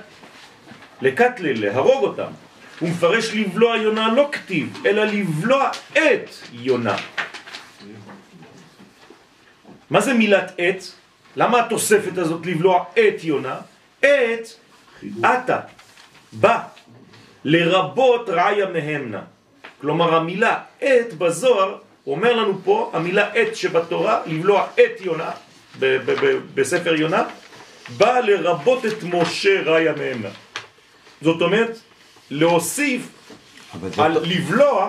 S2: לקטלל, להרוג אותם. הוא מפרש לבלוע יונה לא כתיב, אלא לבלוע את יונה. מה זה מילת את? למה התוספת הזאת לבלוע את יונה? את, אתה, בא, לרבות רעיה מהמנה. כלומר המילה את בזוהר, אומר לנו פה, המילה את שבתורה, לבלוע את יונה, ב- ב- ב- בספר יונה, בא לרבות את משה רעיה מהמנה. זאת אומרת, להוסיף על לבלוע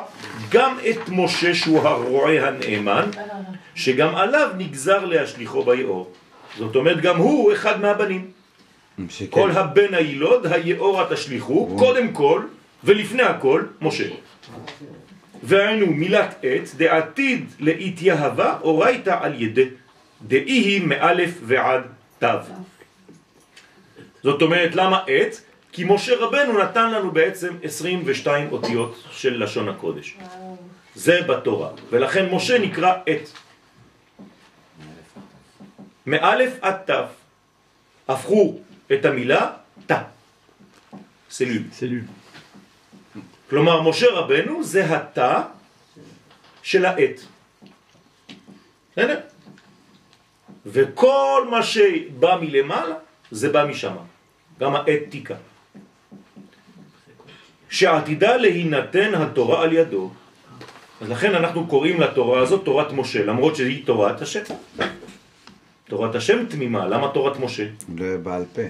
S2: גם את משה שהוא הרועה הנאמן, שגם עליו נגזר להשליחו ביאור. זאת אומרת, גם הוא אחד מהבנים.
S4: שכן.
S2: כל הבן הילוד, היאורה תשליכו, קודם כל, ולפני הכל, משה. והיינו מילת עת, דעתיד להתייהבה, אורייתא על ידי, דאי היא מאלף ועד תו. זאת אומרת, למה עת? כי משה רבנו נתן לנו בעצם 22 אותיות של לשון הקודש. זה בתורה, ולכן משה נקרא עת. מאלף עד תו. הפכו את המילה תא. סלול.
S1: סלול.
S2: כלומר, משה רבנו זה התא של העת. בסדר? וכל מה שבא מלמעלה, זה בא משם. גם האתיקה. שעתידה להינתן התורה על ידו. אז לכן אנחנו קוראים לתורה הזאת תורת משה, למרות שהיא תורת השם. תורת השם תמימה, למה תורת משה?
S4: בעל פה.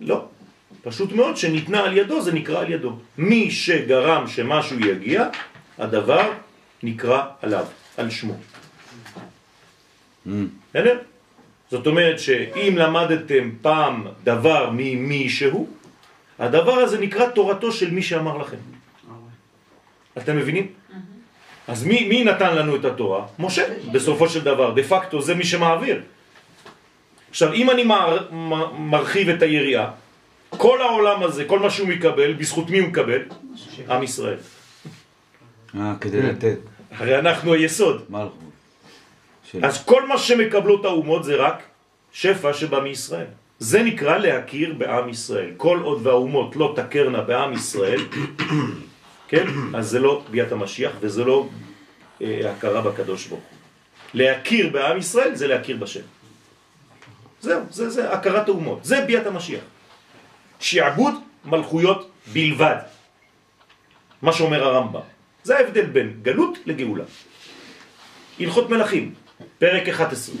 S2: לא. פשוט מאוד שניתנה על ידו זה נקרא על ידו. מי שגרם שמשהו יגיע, הדבר נקרא עליו, על שמו. בסדר? זאת אומרת שאם למדתם פעם דבר ממישהו, הדבר הזה נקרא תורתו של מי שאמר לכם. אתם מבינים? אז מי, מי נתן לנו את התורה? משה, בסופו של דבר, דה פקטו זה מי שמעביר. עכשיו, אם אני מר, מר, מרחיב את היריעה, כל העולם הזה, כל מה שהוא מקבל, בזכות מי הוא מקבל? עם ישראל.
S4: אה, כדי לתת.
S2: הרי אנחנו היסוד. אז כל מה שמקבלות האומות זה רק שפע שבא מישראל. זה נקרא להכיר בעם ישראל. כל עוד והאומות לא תכרנה בעם ישראל, *coughs* כן? אז זה לא ביאת המשיח וזה לא אה, הכרה בקדוש ברוך הוא. להכיר בעם ישראל זה להכיר בשם. זהו, זה, זה הכרת האומות. זה ביאת המשיח. שעבוד מלכויות בלבד. מה שאומר הרמב"ם. זה ההבדל בין גלות לגאולה. הלכות מלכים, פרק 11.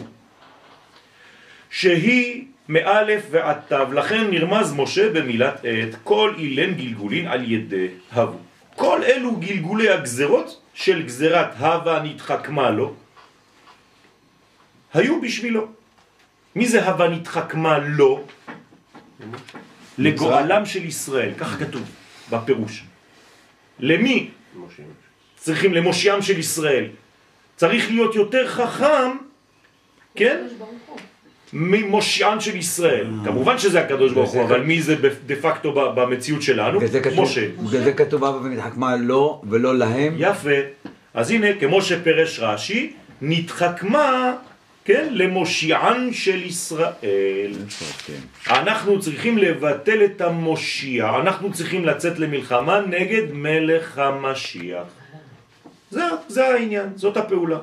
S2: שהיא מאלף ועד תו, לכן נרמז משה במילת עת, כל אילן גלגולין על ידי הבו. כל אלו גלגולי הגזרות של גזרת הווה נתחכמה לו, היו בשבילו. מי זה הווה נתחכמה לו? לגואלם של ישראל, כך כתוב בפירוש. למי? צריכים למושיעם של ישראל. צריך להיות יותר חכם, כן? ממושיען של ישראל. כמובן שזה הקדוש ברוך הוא, אבל מי זה דה פקטו במציאות שלנו? משה.
S4: בגלל זה כתוב אבא ונתחכמה לו ולא להם.
S2: יפה. אז הנה, כמו שפרש רש"י, נתחכמה, כן, למושיען של ישראל. אנחנו צריכים לבטל את המושיע, אנחנו צריכים לצאת למלחמה נגד מלך המשיח. זה, זה העניין, זאת הפעולה.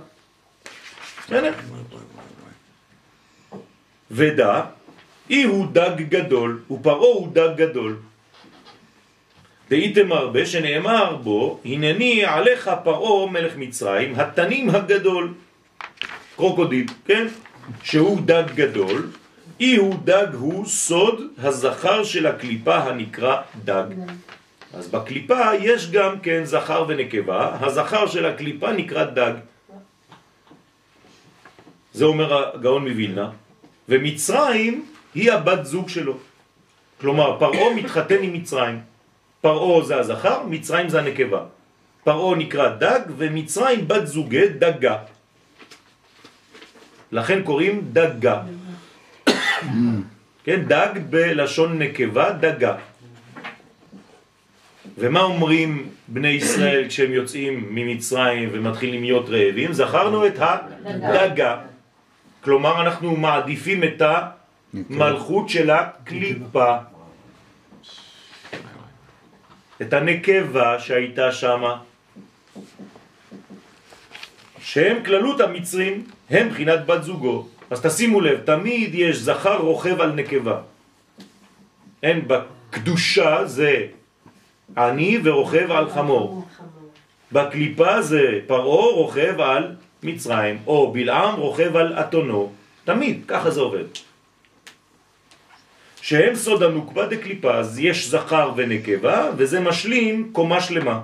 S2: ודע, אי הוא דג גדול, ופרעה הוא דג גדול. דהיתם הרבה שנאמר בו, הנני עליך פרעה מלך מצרים, התנים הגדול, קרוקודיל, כן? שהוא דג גדול, איהו דג הוא סוד הזכר של הקליפה הנקרא דג. אז בקליפה יש גם כן זכר ונקבה, הזכר של הקליפה נקרא דג. זה אומר הגאון מווילנה, ומצרים היא הבת זוג שלו. כלומר, פרעה מתחתן עם מצרים. פרעה זה הזכר, מצרים זה הנקבה. פרעה נקרא דג, ומצרים בת זוגי דגה. לכן קוראים דגה. *coughs* כן, דג בלשון נקבה, דגה. ומה אומרים בני ישראל כשהם יוצאים ממצרים ומתחילים להיות רעבים? זכרנו את הדגה. כלומר, אנחנו מעדיפים את המלכות של הקליפה. את הנקבה שהייתה שמה. שהם כללות המצרים, הם בחינת בת זוגו. אז תשימו לב, תמיד יש זכר רוכב על נקבה. אין בקדושה זה עני ורוכב על חמור. בקליפה זה פרעה רוכב על מצרים, או בלעם רוכב על אתונו. תמיד, ככה זה עובד. שהם סוד הנוקבה דקליפה, אז יש זכר ונקבה, וזה משלים קומה שלמה.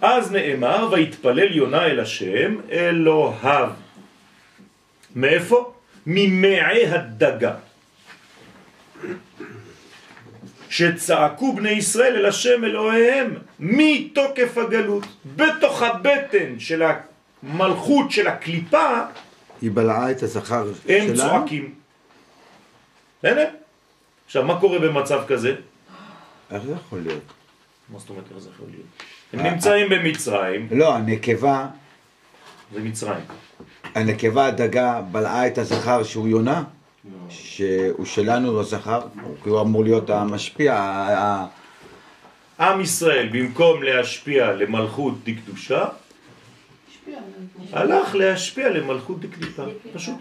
S2: אז נאמר, ויתפלל יונה אל השם, אלוהיו. מאיפה? ממעי הדגה. שצעקו בני ישראל אל השם אלוהיהם מתוקף הגלות, בתוך הבטן של המלכות של הקליפה,
S4: היא בלעה את הזכר
S2: הם
S4: שלה?
S2: צועקים. הנה. עכשיו, מה קורה במצב כזה?
S4: איך זה יכול להיות?
S2: מה זאת אומרת איך זה יכול להיות? הם נמצאים במצרים,
S4: לא, הנקבה,
S2: זה מצרים.
S4: הנקבה הדגה בלעה את הזכר שהוא יונה, שהוא שלנו הזכר, כי הוא אמור להיות המשפיע,
S2: עם ישראל, במקום להשפיע למלכות דקדושה. הלך להשפיע למלכות דקליפה. פשוט.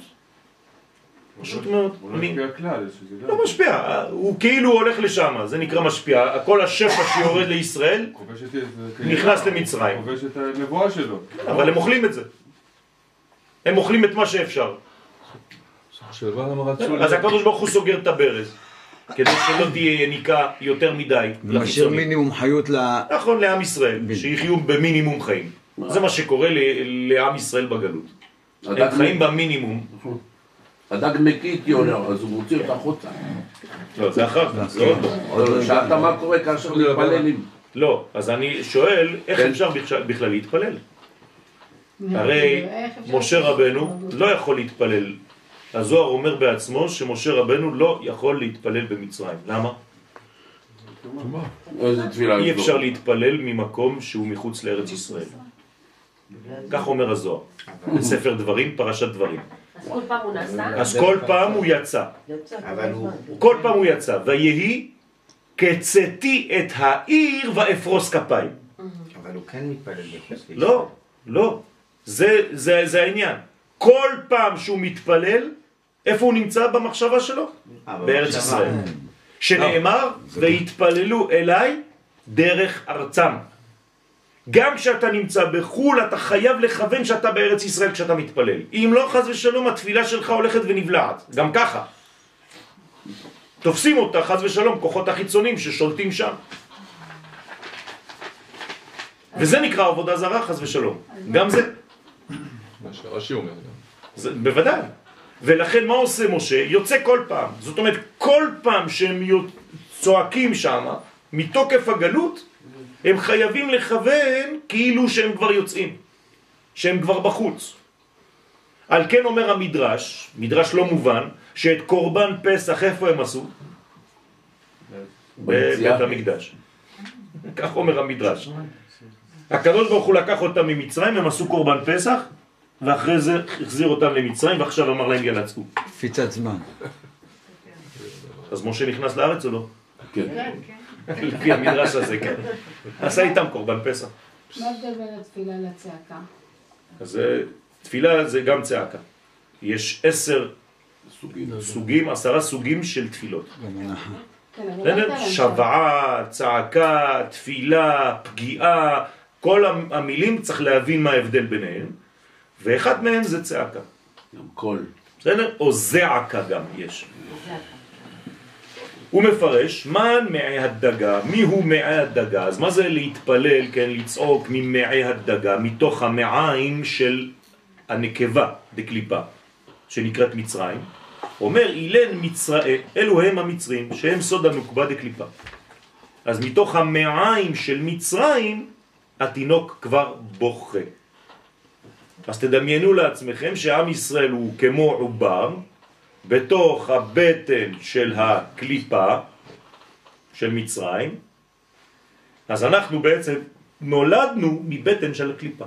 S2: פשוט מאוד.
S8: הוא לא משפיע כלל.
S2: לא משפיע, הוא כאילו הולך לשם, זה נקרא משפיע. כל השפע שיורד לישראל. נכנס למצרים.
S8: כובש את הנבואה שלו.
S2: אבל הם אוכלים את זה. הם אוכלים את מה שאפשר. אז הקדוש ברוך הוא סוגר את הברז, כדי שלא תהיה יניקה יותר מדי
S4: ומשאיר. מינימום חיות ל...
S2: נכון, לעם ישראל, שיחיו במינימום חיים. זה מה שקורה לעם ישראל בגלות. הם
S3: הדג
S2: חיים במינימום.
S3: הדג מקיא איתי עולה, אז הוא מוציא אותה החוצה.
S2: לא, זה אחר כך, זה עוד לא.
S3: לא, שאלת מה קורה כאשר מתפללים.
S2: לא, אז אני שואל, איך
S3: כן.
S2: אפשר בכלל להתפלל? הרי משה רבנו? לא יכול להתפלל. הזוהר אומר בעצמו שמשה רבנו לא יכול להתפלל במצרים. למה? אי. אפשר להתפלל ממקום שהוא מחוץ לארץ ישראל. כך אומר הזוהר. בספר דברים, פרשת דברים.
S7: אז כל פעם הוא נסע?
S2: אז כל פעם הוא יצא.
S4: אבל הוא...
S2: כל פעם הוא יצא. ויהי כצאתי את העיר ואפרוס כפיים.
S4: אבל הוא כן מתפלל בחוץ
S2: לא, לא. זה, זה, זה העניין. כל פעם שהוא מתפלל, איפה הוא נמצא במחשבה שלו? בארץ ישראל. שנאמר, והתפללו אליי דרך ארצם. גם כשאתה נמצא בחו"ל, אתה חייב לכוון שאתה בארץ ישראל כשאתה מתפלל. אם לא, חז ושלום, התפילה שלך הולכת ונבלעת. גם ככה. תופסים אותה, חז ושלום, כוחות החיצונים ששולטים שם. וזה נקרא עבודה זרה, חז ושלום. גם זה.
S9: מה שרש"י אומר גם.
S2: זה, בוודאי. ולכן מה עושה משה? יוצא כל פעם. זאת אומרת, כל פעם שהם צועקים שם, מתוקף הגלות, הם חייבים לכוון כאילו שהם כבר יוצאים, שהם כבר בחוץ. על כן אומר המדרש, מדרש לא מובן, שאת קורבן פסח איפה הם עשו? בבית המקדש. כך אומר המדרש. הקדוש ברוך הוא לקח אותם ממצרים, הם עשו קורבן פסח, ואחרי זה החזיר אותם למצרים, ועכשיו אמר להם יאללה צאו.
S4: קפיצת זמן.
S2: אז משה נכנס לארץ או לא?
S3: כן.
S2: לפי המדרש הזה, כן. עשה איתם קורבן פסח.
S11: מה ההבדל בין התפילה לצעקה?
S2: אז תפילה זה גם צעקה. יש עשר סוגים, עשרה סוגים של תפילות.
S11: כן, לא
S2: שוועה, צעקה, תפילה, פגיעה, כל המ- המילים צריך להבין מה ההבדל ביניהם, ואחד מהם זה צעקה.
S3: גם קול.
S2: בסדר? או זעקה גם יש. הוא מפרש, מן מעי הדגה, מי הוא מעי הדגה? אז מה זה להתפלל, כן, לצעוק ממעי הדגה, מתוך המעיים של הנקבה דקליפה, שנקראת מצרים? אומר אילן מצראי, אלו הם המצרים, שהם סוד הנוקבה דקליפה. אז מתוך המעיים של מצרים, התינוק כבר בוכה. אז תדמיינו לעצמכם שעם ישראל הוא כמו עובר, בתוך הבטן של הקליפה של מצרים, אז אנחנו בעצם נולדנו מבטן של הקליפה.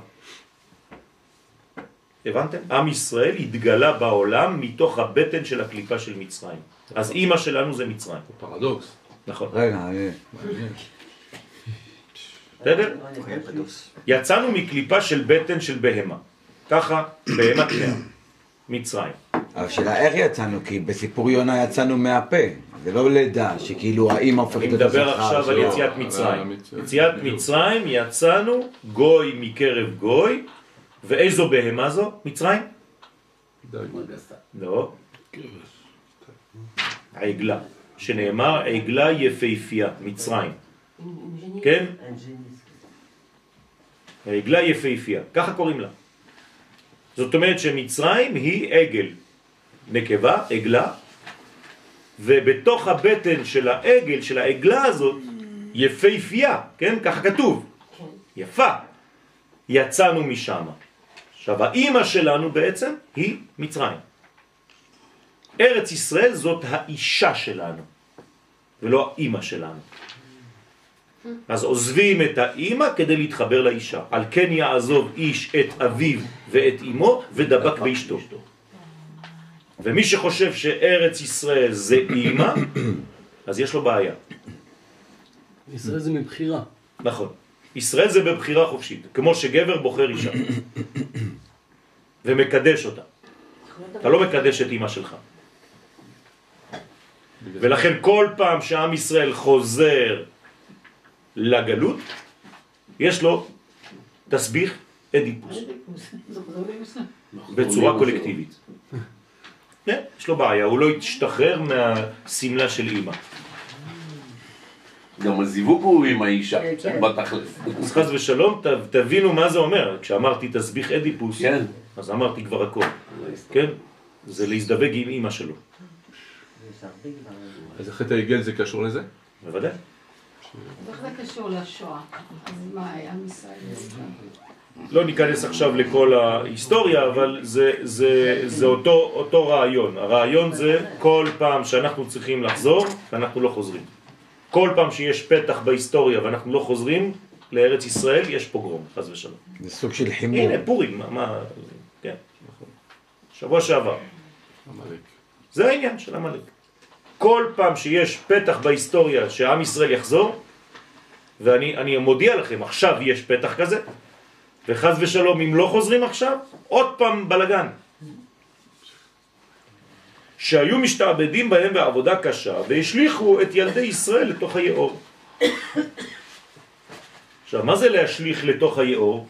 S2: הבנתם? עם ישראל התגלה בעולם מתוך הבטן של הקליפה של מצרים. אז אימא שלנו זה מצרים.
S9: פרדוקס.
S2: נכון.
S4: רגע, אה,
S2: בסדר? יצאנו מקליפה של בטן של בהמה. ככה בהמה טמאה. מצרים.
S4: אבל השאלה איך יצאנו? כי בסיפור יונה יצאנו מהפה. זה לא לידה, שכאילו האמא הופכת
S2: אני
S4: להיות
S2: מדבר
S4: הזכר
S2: עכשיו על. יציאת מצרים. יציאת מצרים יצאנו גוי מקרב גוי, ואיזו בהמה זו? מצרים? לא. העגלה, שנאמר עגלה יפהפייה, מצרים. כן? העגלה יפהפייה, ככה קוראים לה. זאת אומרת שמצרים היא עגל, נקבה, עגלה, ובתוך הבטן של העגל, של העגלה הזאת, יפהפייה, כן? ככה כתוב. יפה. יצאנו משם. עכשיו, האימא שלנו בעצם היא מצרים. ארץ ישראל זאת האישה שלנו, ולא האימא שלנו. אז עוזבים את האימא כדי להתחבר לאישה. על כן יעזוב איש את אביו ואת אמו ודבק באשתו. ומי שחושב שארץ ישראל זה אימא, אז יש לו בעיה.
S12: ישראל זה מבחירה.
S2: נכון. ישראל זה בבחירה חופשית, כמו שגבר בוחר אישה ומקדש אותה. אתה לא מקדש את אמא שלך. ולכן כל פעם שעם ישראל חוזר לגלות, יש לו תסביך אדיפוס, בצורה קולקטיבית. כן, יש לו בעיה, הוא לא ישתחרר מהסמלה של אימא.
S3: גם הזיווג הוא עם האישה, בתכלס.
S2: אז חס ושלום, ת- תבינו מה זה אומר. כשאמרתי תסביך אדיפוס, אז אמרתי כבר הכל. כן? זה להזדווג עם אימא שלו.
S9: אז חטא העגל זה קשור לזה?
S2: בוודאי.
S11: איך זה קשור לשואה? אז מה, עם ישראל נזכר?
S2: לא ניכנס עכשיו לכל ההיסטוריה, אבל זה, זה, זה אותו, אותו רעיון. הרעיון זה כל פעם שאנחנו צריכים לחזור, אנחנו לא חוזרים. כל פעם שיש פתח בהיסטוריה ואנחנו לא חוזרים לארץ ישראל, יש פוגרום, חס ושלום.
S4: זה סוג של חימום.
S2: הנה, פורים, מה, מה, כן, שבוע שעבר. זה העניין של המלאק. כל פעם שיש פתח בהיסטוריה שעם ישראל יחזור, ואני אני מודיע לכם, עכשיו יש פתח כזה, וחז ושלום, אם לא חוזרים עכשיו, עוד פעם בלגן. שהיו משתעבדים בהם בעבודה קשה, והשליכו את ילדי ישראל לתוך היאור. עכשיו, מה זה להשליך לתוך היאור?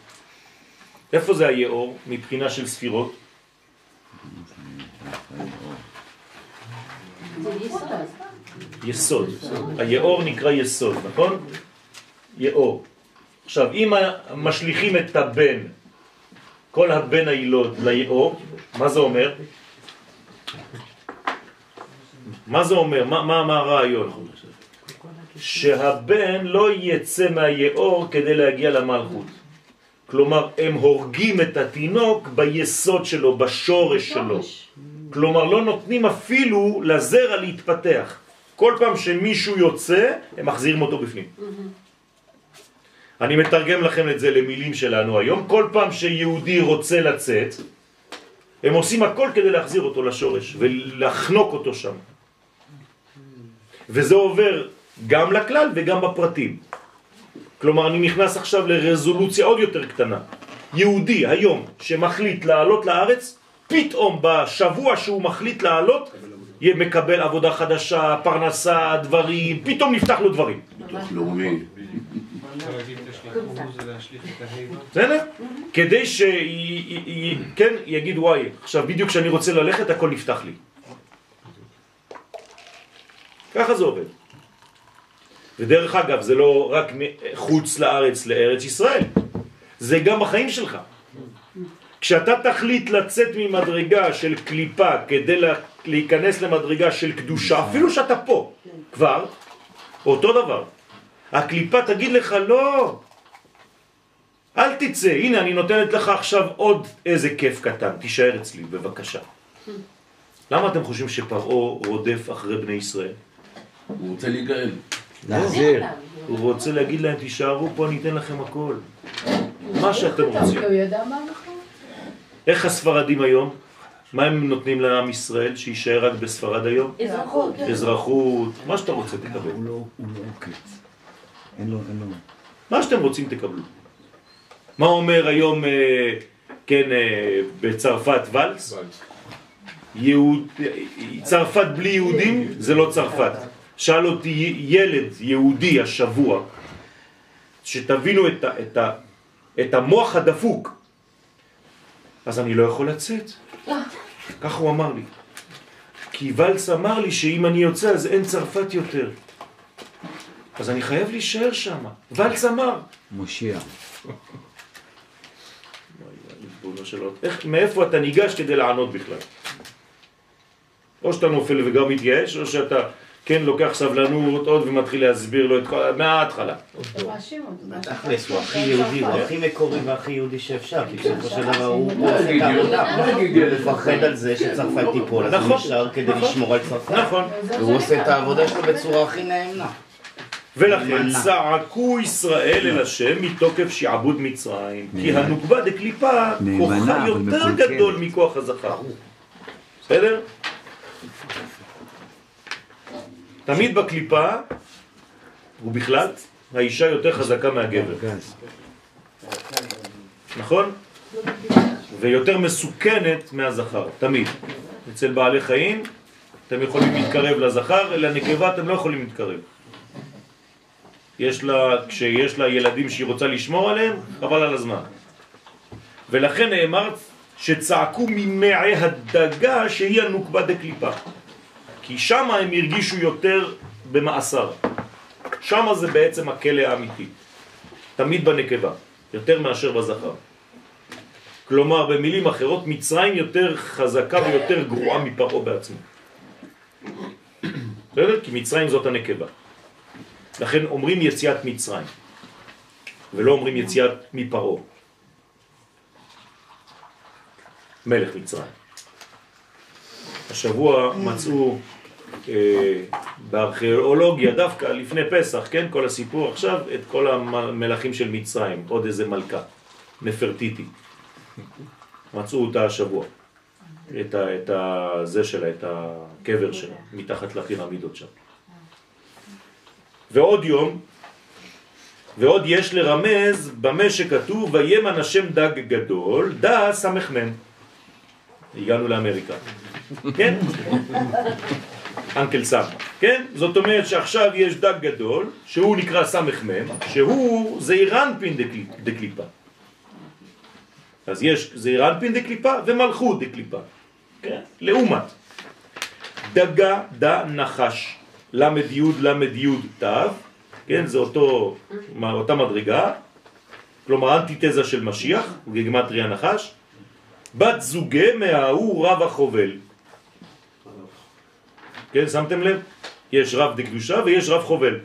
S2: איפה זה היאור מבחינה של ספירות?
S11: יסוד.
S2: היאור נקרא יסוד, נכון? יאור. עכשיו, אם משליכים את הבן, כל הבן הילוד ליאור, מה זה אומר? מה זה אומר? מה, מה, מה הרעיון? שהבן לא יצא מהיאור כדי להגיע למלכות. כלומר, הם הורגים את התינוק ביסוד שלו, בשורש שלו. כלומר, לא נותנים אפילו לזרע להתפתח. כל פעם שמישהו יוצא, הם מחזירים אותו בפנים. אני מתרגם לכם את זה למילים שלנו היום. כל פעם שיהודי רוצה לצאת, הם עושים הכל כדי להחזיר אותו לשורש ולחנוק אותו שם. וזה עובר גם לכלל וגם בפרטים. כלומר, אני נכנס עכשיו לרזולוציה עוד יותר קטנה. יהודי היום שמחליט לעלות לארץ, פתאום בשבוע שהוא מחליט לעלות, יהיה מקבל עבודה חדשה, פרנסה, דברים, פתאום נפתח לו דברים. בסדר? כדי שכן יגיד וואי, עכשיו בדיוק כשאני רוצה ללכת הכל נפתח לי. ככה זה עובד. ודרך אגב, זה לא רק חוץ לארץ לארץ ישראל, זה גם בחיים שלך. כשאתה תחליט לצאת ממדרגה של קליפה כדי לה- להיכנס למדרגה של קדושה, אפילו שאתה פה כבר, אותו דבר. הקליפה תגיד לך לא, אל תצא, הנה אני נותנת לך עכשיו עוד איזה כיף קטן, תישאר אצלי בבקשה. למה אתם חושבים שפרעה רודף אחרי בני ישראל?
S3: הוא רוצה להיגאל.
S4: להחזיר.
S2: הוא רוצה להגיד להם תישארו פה אני אתן לכם הכל. מה שאתם רוצים.
S11: הוא ידע מה נכון.
S2: איך הספרדים היום? מה הם נותנים לעם ישראל שיישאר רק בספרד היום?
S7: אזרחות.
S2: אזרחות, מה שאתה רוצה תקבל.
S4: הוא לא הוא לא עוקץ. אין לו, אין לו.
S2: מה שאתם רוצים תקבלו. מה אומר היום, אה, כן, אה, בצרפת ולס? יהוד, צרפת בלי יהודים זה לא צרפת. שאל אותי ילד יהודי השבוע, שתבינו את, ה, את, ה, את המוח הדפוק, אז אני לא יכול לצאת. כך הוא אמר לי. כי ולס אמר לי שאם אני יוצא אז אין צרפת יותר. אז אני חייב להישאר שם. ולס אמר.
S4: מושיע.
S2: איך, מאיפה אתה ניגש כדי לענות בכלל? או שאתה נופל וגם מתייאש, או שאתה, כן, לוקח סבלנות עוד ומתחיל להסביר לו את כל... מההתחלה.
S11: אתה מאשים אותו.
S6: בתכלס, הוא הכי יהודי, הוא הכי מקורי והכי יהודי שאפשר, כי בסופו של דבר הוא
S3: לא
S6: עושה את העבודה.
S3: לא
S6: הוא מפחד על זה שצרפת תיפול, אז הוא
S2: נכון,
S6: נשאר כדי
S2: נכון.
S6: לשמור על צרפת.
S2: נכון.
S6: והוא עושה את העבודה שלו בצורה הכי נאמנה.
S2: ולכן. צעקו ישראל אל השם מתוקף שעבוד מצרים, כי הנוקבה דקליפה כוחה יותר. גדול מכוח הזכר. בסדר? תמיד בקליפה, ובכלל, האישה יותר חזקה מהגבר. נכון? ויותר מסוכנת מהזכר, תמיד. אצל בעלי חיים אתם יכולים להתקרב לזכר, לנקבה אתם לא יכולים להתקרב. יש לה, כשיש לה ילדים שהיא רוצה לשמור עליהם, חבל על הזמן. ולכן נאמר שצעקו ממעי הדגה שהיא הנוקבה דקליפה. כי שם הם הרגישו יותר במאסר. שם זה בעצם הכלא האמיתי. תמיד בנקבה, יותר מאשר בזכר. כלומר, במילים אחרות, מצרים יותר חזקה ויותר גרועה מפרעה בעצמו. *coughs* בסדר? כי מצרים זאת הנקבה. לכן אומרים יציאת מצרים, ולא אומרים יציאת מפרעה. מלך מצרים. השבוע מצאו בארכיאולוגיה דווקא לפני פסח, כן, כל הסיפור עכשיו, את כל המלכים של מצרים, עוד איזה מלכה, נפרטיטי. מצאו אותה השבוע, את, ה, את ה, זה שלה, את הקבר שלה, מתחת לפירמידות שם. ועוד יום, ועוד יש לרמז במה שכתוב, וימן השם דג גדול, דא סמ"ם. הגענו לאמריקה. כן? Uncle Sam. כן? זאת אומרת שעכשיו יש דג גדול, שהוא נקרא סמ"ם, שהוא זעירנפין דקליפ- דקליפה. אז יש זעירנפין דקליפה ומלכות דקליפה. כן? לעומת. דגה דה נחש. למד יוד למד יוד תו, כן? זה אותו, אותה מדרגה, כלומר אנטיתזה של משיח, בגימטריה נחש, בת זוגה מההוא רב החובל. כן, שמתם לב? יש רב דקדושה ויש רב חובל.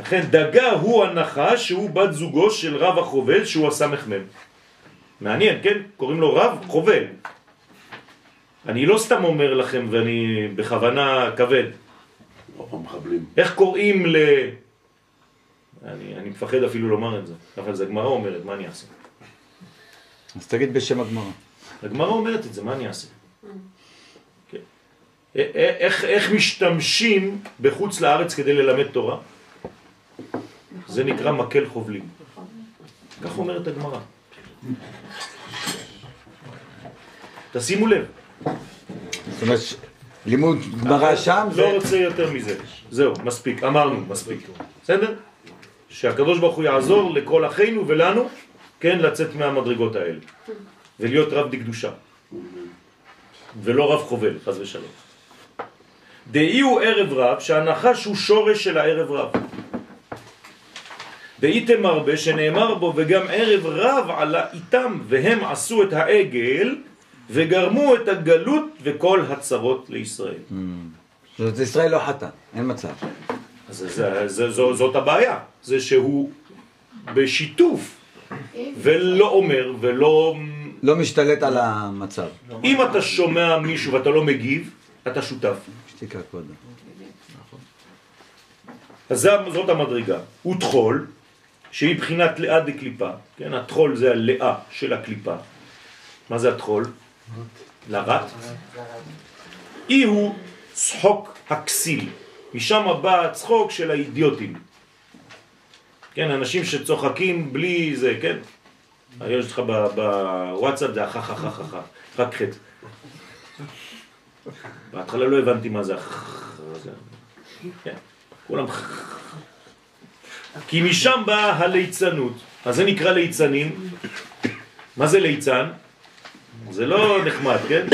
S2: לכן דגה הוא הנחש שהוא בת זוגו של רב החובל שהוא הסמ"ם. מעניין, כן? קוראים לו רב חובל. אני לא סתם אומר לכם ואני בכוונה כבד.
S3: המחבלים.
S2: איך קוראים ל... אני, אני מפחד אפילו לומר את זה, אבל זה הגמרא אומרת, מה אני אעשה?
S4: אז תגיד בשם הגמרא.
S2: הגמרא אומרת את זה, מה אני אעשה? כן. א- א- איך, איך משתמשים בחוץ לארץ כדי ללמד תורה? זה נקרא מקל חובלים. כך אומרת הגמרא. תשימו לב.
S4: זאת אומרת, לימוד גמרא שם זה...
S2: לא רוצה יותר מזה. זהו, מספיק, אמרנו, מספיק. בסדר? שהקדוש ברוך הוא יעזור לכל אחינו ולנו, כן, לצאת מהמדרגות האלה. ולהיות רב דקדושה. ולא רב חובל, חס ושלום. דאי הוא ערב רב, שהנחש הוא שורש של הערב רב. דאיתם הרבה שנאמר בו וגם ערב רב עלה איתם והם עשו את העגל וגרמו את הגלות וכל הצרות לישראל.
S4: זאת אומרת, ישראל לא חטא, אין מצב.
S2: אז זה, זה, זה, זו, זאת הבעיה, זה שהוא בשיתוף ולא אומר ולא...
S4: לא משתלט על המצב.
S2: אם אתה שומע מישהו ואתה לא מגיב, אתה שותף.
S4: שתיקה קודם.
S2: אז זה, זאת המדרגה. הוא טחול, שהיא בחינת לאה דקליפה, כן? הטחול זה הלאה של הקליפה. מה זה הטחול? לרט. אי הוא צחוק הכסיל. משם בא הצחוק של האידיוטים. כן, אנשים שצוחקים בלי זה, כן? היום יש לך ב- בוואטסאפ זה החככככה, רק חטא. בהתחלה לא הבנתי מה זה הזה. כן, כולם כי משם באה הליצנות. אז זה נקרא ליצנים. מה זה ליצן? זה לא נחמד, כן?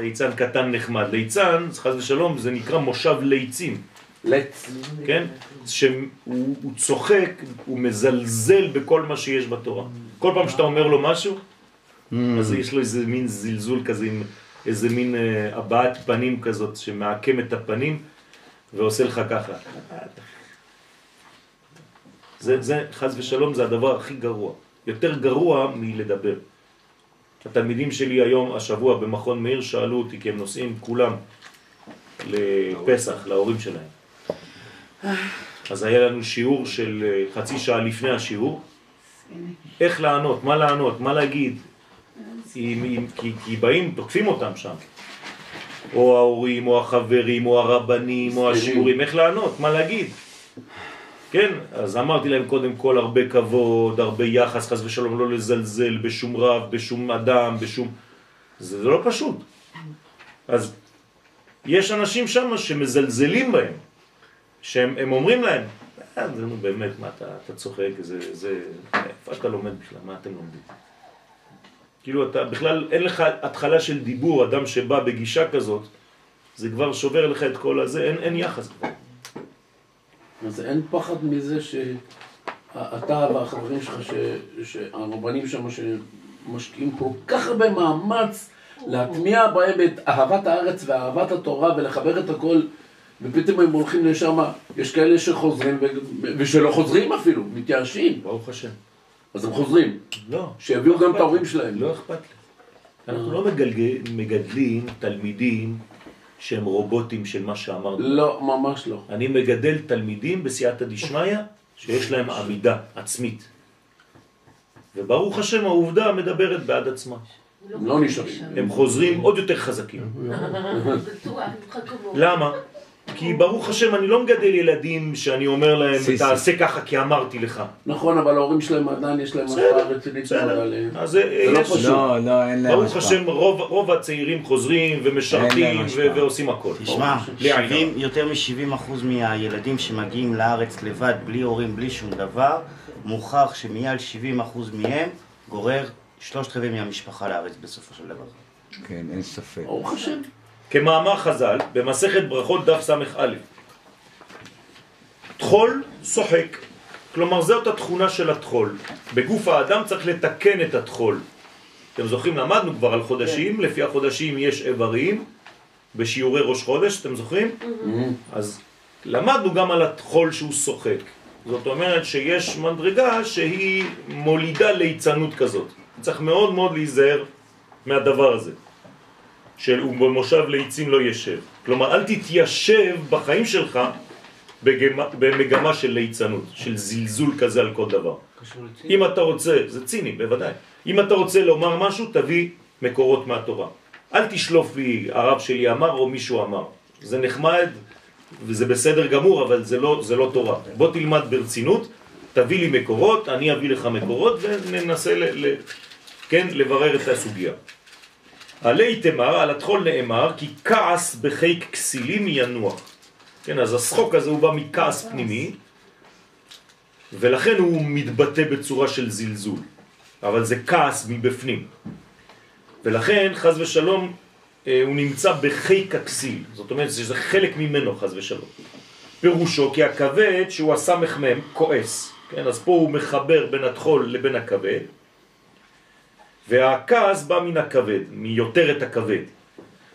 S2: ליצן קטן נחמד. ליצן, חס ושלום, זה נקרא מושב ליצים.
S3: לץ.
S2: כן? שהוא הוא צוחק, הוא מזלזל בכל מה שיש בתורה. כל פעם שאתה אומר לו משהו, אז יש לו איזה מין זלזול כזה עם איזה מין אה, הבעת פנים כזאת שמעקם את הפנים ועושה לך ככה. זה, זה, חז ושלום, זה הדבר הכי גרוע. יותר גרוע מלדבר. התלמידים שלי היום, השבוע במכון מאיר, שאלו אותי, כי הם נוסעים כולם לפסח, להורים שלהם. אז היה לנו שיעור של אה, חצי שעה לפני השיעור, איך לענות, מה לענות, מה להגיד, אם, אם, כי, כי באים, תוקפים אותם שם. או ההורים, או החברים, או הרבנים, או השיעורים, איך לענות, מה להגיד. כן, אז אמרתי להם קודם כל הרבה כבוד, הרבה יחס, חס ושלום, לא לזלזל בשום רב, בשום אדם, בשום... זה לא פשוט. אז יש אנשים שם שמזלזלים בהם, שהם הם אומרים להם, אה, זה נו באמת, מה אתה, אתה צוחק, זה, זה, איפה אתה לומד בכלל, מה אתם לומדים? כאילו אתה בכלל, אין לך התחלה של דיבור, אדם שבא בגישה כזאת, זה כבר שובר לך את כל הזה, אין, אין יחס.
S3: אז אין פחד מזה שאתה והחברים שלך, ש- שהרבנים שם שמשקיעים כל כך הרבה מאמץ להטמיע בהם את אהבת הארץ ואהבת התורה ולחבר את הכל ופתאום הם הולכים לשם, יש כאלה שחוזרים ו- ושלא חוזרים אפילו, מתייאשים.
S2: ברוך השם.
S3: אז הם חוזרים.
S2: לא.
S3: שיביאו גם את ההורים שלהם.
S2: לא אכפת לי. אנחנו לא מגלגל, מגדלים תלמידים שהם רובוטים של מה שאמרנו.
S3: לא, ממש לא.
S2: אני מגדל תלמידים בסייעתא דשמיא שיש להם עמידה עצמית. וברוך השם העובדה מדברת בעד עצמה.
S3: לא נשארים.
S2: הם חוזרים עוד יותר חזקים. למה? כי ברוך השם אני לא מגדל ילדים שאני אומר להם. תעשה ככה כי אמרתי לך.
S3: נכון, אבל ההורים שלהם עדיין יש להם השפעה רצינית מאוד עליהם.
S2: אז זה
S3: לא פשוט.
S4: לא, לא, אין להם
S2: ברוך
S4: השפעה.
S2: השם רוב, רוב הצעירים חוזרים ומשרתים ועושים הכל.
S6: תשמע,
S2: בלי עין הרע.
S6: 70, יותר מ-70% מהילדים שמגיעים לארץ לבד, בלי הורים, בלי שום דבר, מוכח שמעל 70% מהם גורר שלושת רבעי מהמשפחה לארץ בסופו של דבר.
S4: כן, אין ספק.
S3: ברוך השם.
S2: כמאמר חז"ל, במסכת ברכות דף ס"א. טחול שוחק. כלומר, זאת התכונה של הטחול. בגוף האדם צריך לתקן את הטחול. אתם זוכרים, למדנו כבר על חודשים, לפי החודשים יש איברים, בשיעורי ראש חודש, אתם זוכרים? אז למדנו גם על הטחול שהוא שוחק. זאת אומרת שיש מדרגה שהיא מולידה ליצנות כזאת. צריך מאוד מאוד להיזהר מהדבר הזה. של ובמושב ליצים לא ישב. כלומר, אל תתיישב בחיים שלך בגמה, במגמה של ליצנות, של זלזול כזה על כל דבר. אם אתה רוצה, זה ציני, בוודאי. אם אתה רוצה לומר משהו, תביא מקורות מהתורה. אל תשלוף לי הרב שלי אמר או מישהו אמר. זה נחמד וזה בסדר גמור, אבל זה לא, זה לא תורה. בוא תלמד ברצינות, תביא לי מקורות, אני אביא לך מקורות וננסה ל, ל, כן, לברר את הסוגיה. עלי תמר, על הטחול נאמר, כי כעס בחיק כסילים ינוח. כן, אז השחוק הזה הוא בא מכעס פנימי, ולכן הוא מתבטא בצורה של זלזול. אבל זה כעס מבפנים. ולכן, חז ושלום, אה, הוא נמצא בחיק הכסיל. זאת אומרת, שזה חלק ממנו, חז ושלום. פירושו כי הכבד, שהוא הסמ"ם, כועס. כן, אז פה הוא מחבר בין הטחול לבין הכבד. והכעס בא מן הכבד, מיותר את הכבד.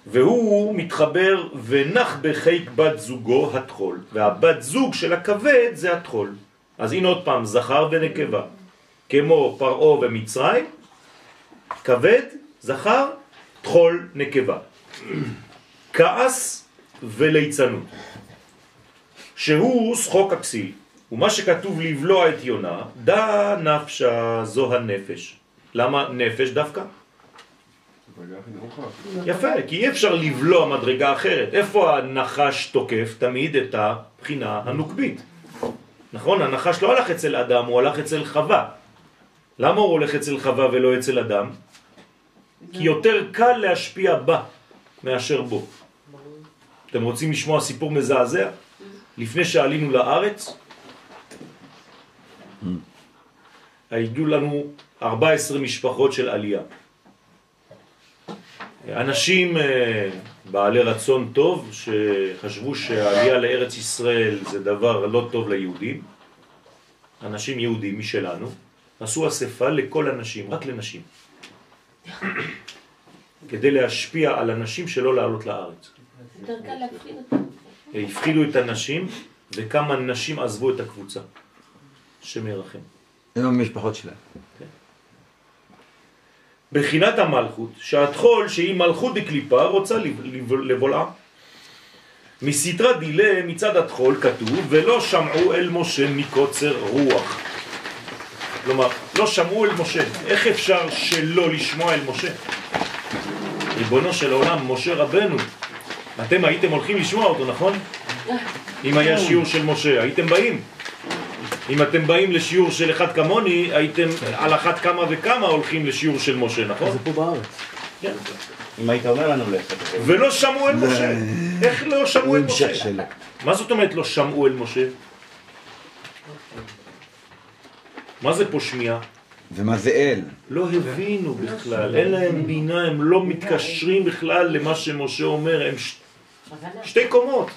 S2: והוא מתחבר ונח בחיק בת זוגו הטחול. והבת זוג של הכבד זה הטחול. אז הנה עוד פעם, זכר ונקבה. כמו פרעו ומצרים, כבד, זכר, טחול, נקבה. כעס וליצנות. שהוא שחוק הכסיל. ומה שכתוב לבלוע את יונה, דא נפשה זו הנפש. למה נפש דווקא? יפה, כי אי אפשר לבלוע מדרגה אחרת. איפה הנחש תוקף? תמיד את הבחינה הנוקבית. נכון? הנחש לא הלך אצל אדם, הוא הלך אצל חווה. למה הוא הולך אצל חווה ולא אצל אדם? כי יותר קל להשפיע בה מאשר בו. אתם רוצים לשמוע סיפור מזעזע? לפני שעלינו לארץ, היו לנו 14 משפחות של עלייה. אנשים אה, בעלי רצון טוב שחשבו שהעלייה לארץ ישראל זה דבר לא טוב ליהודים, אנשים יהודים משלנו, עשו אספה לכל הנשים, רק לנשים. כדי להשפיע על אנשים שלא לעלות לארץ. הפחידו את הנשים, וכמה נשים עזבו את הקבוצה. השם ירחם.
S4: הם המשפחות שלהם.
S2: בחינת המלכות, שהתחול שהיא מלכות דקליפה רוצה לב- לב- לבולעה. מסתרא דילה מצד התחול כתוב ולא שמעו אל משה מקוצר רוח. כלומר, לא שמעו אל משה. איך אפשר שלא לשמוע אל משה? ריבונו של העולם, משה רבנו, אתם הייתם הולכים לשמוע אותו, נכון? אם היה שיעור של משה, הייתם באים. אם אתם באים לשיעור של אחד כמוני, הייתם על אחת כמה וכמה הולכים לשיעור של משה, נכון? זה
S12: פה בארץ.
S2: כן.
S6: אם היית אומר לנו ללכת.
S2: ולא שמעו אל משה. איך לא שמעו אל משה? מה זאת אומרת לא שמעו אל משה? מה זה פה שמיעה?
S4: ומה זה אל?
S2: לא הבינו בכלל, אין להם בינה, הם לא מתקשרים בכלל למה שמשה אומר, הם ש... שתי קומות.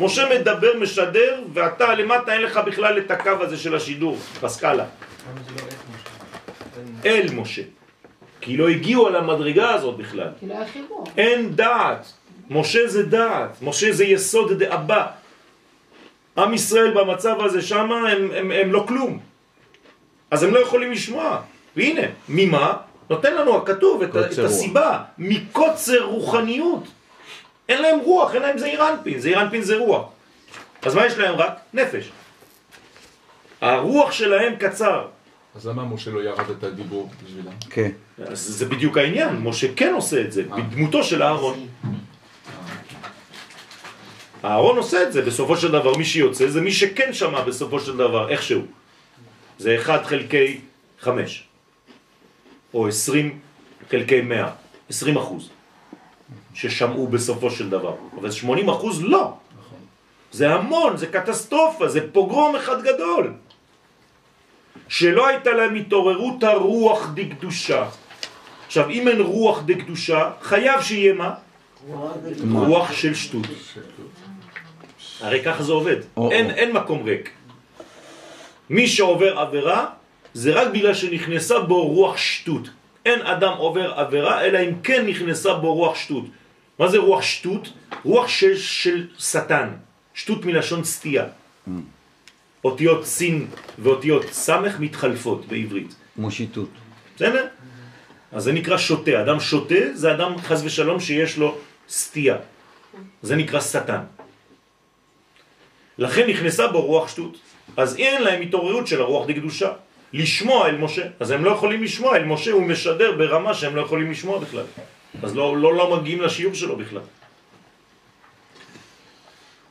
S2: משה מדבר, משדר, ואתה למטה אין לך בכלל את הקו הזה של השידור, בסקאלה. אל משה. כי לא הגיעו על המדרגה הזאת בכלל.
S11: כי לא היה חיבור.
S2: אין דעת. משה זה דעת, משה זה יסוד דאבא. עם ישראל במצב הזה שם הם, הם, הם לא כלום. אז הם לא יכולים לשמוע. והנה, ממה? נותן לנו הכתוב את, את. הסיבה. מקוצר רוחניות. אין להם רוח, אין להם זעיר אנפין. זעיר אנפין זה רוח. אז מה יש להם רק? נפש. הרוח שלהם קצר.
S9: אז למה משה לא ירד את הדיבור בשבילם?
S4: כן.
S2: אז זה בדיוק העניין, משה כן עושה את זה, בדמותו של אהרון. אהרון עושה את זה, בסופו של דבר מי שיוצא זה מי שכן שמע בסופו של דבר, איכשהו. זה 1 חלקי 5, או 20 חלקי 100, 20 אחוז, ששמעו בסופו של דבר. אבל 80 אחוז לא. זה המון, זה קטסטרופה, זה פוגרום אחד גדול. שלא הייתה להם התעוררות הרוח דקדושה. עכשיו, אם אין רוח דקדושה, חייב שיהיה מה? רוח של שטות. הרי ככה זה עובד. אין, אין מקום ריק. מי שעובר עבירה, זה רק בגלל שנכנסה בו רוח שטות. אין אדם עובר עבירה, אלא אם כן נכנסה בו רוח שטות. מה זה רוח שטות? רוח של, של שטן. שטות מלשון סטייה. אותיות סין ואותיות סמך מתחלפות בעברית.
S4: כמו שיטוט.
S2: בסדר? אז זה נקרא שוטה. אדם שוטה זה אדם חז ושלום שיש לו סטייה. זה נקרא שטן. לכן נכנסה בו רוח שטות. אז אין להם התעוררות של הרוח דקדושה. לשמוע אל משה. אז הם לא יכולים לשמוע אל משה, הוא משדר ברמה שהם לא יכולים לשמוע בכלל. אז לא, לא, לא מגיעים לשיעור שלו בכלל.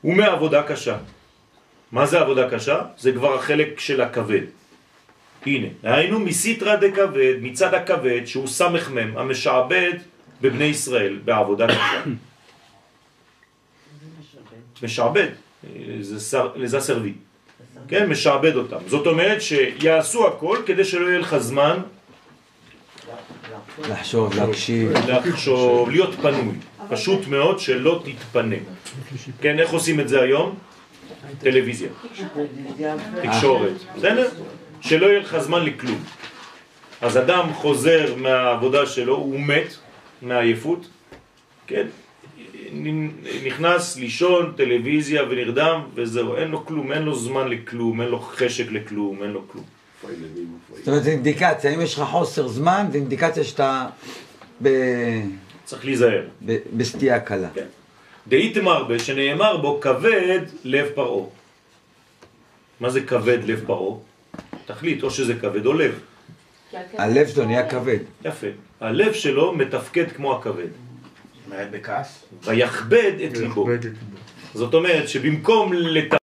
S2: ומעבודה קשה. מה זה עבודה קשה? זה כבר החלק של הכבד. הנה, היינו מסיטרא דכבד, מצד הכבד, שהוא סמך מם, המשעבד בבני ישראל, בעבודה קשה. משעבד, זה, שר, זה הסרבי. כן, משעבד אותם. זאת אומרת שיעשו הכל כדי שלא יהיה לך זמן
S4: לחשוב, להקשיב.
S2: לחשוב, להיות פנוי. פשוט מאוד שלא תתפנה. כן, איך עושים את זה היום? טלוויזיה, תקשורת, בסדר? שלא יהיה לך זמן לכלום. אז אדם חוזר מהעבודה שלו, הוא מת מעייפות, כן? נכנס לישון, טלוויזיה ונרדם, וזהו, אין לו כלום, אין לו זמן לכלום, אין לו חשק לכלום, אין לו כלום.
S4: זאת אומרת, זה אינדיקציה, אם יש לך חוסר זמן, זה אינדיקציה שאתה ב...
S2: צריך להיזהר.
S4: ב... בסטייה קלה.
S2: כן. דאיתמר בה, שנאמר בו כבד לב פרעה. מה זה כבד לב פרעה? תחליט, או שזה כבד או לב.
S4: הלב שלו נהיה כבד.
S2: יפה. הלב שלו מתפקד כמו הכבד.
S6: בכעס?
S2: ויכבד את ליבו. זאת אומרת שבמקום לתפקד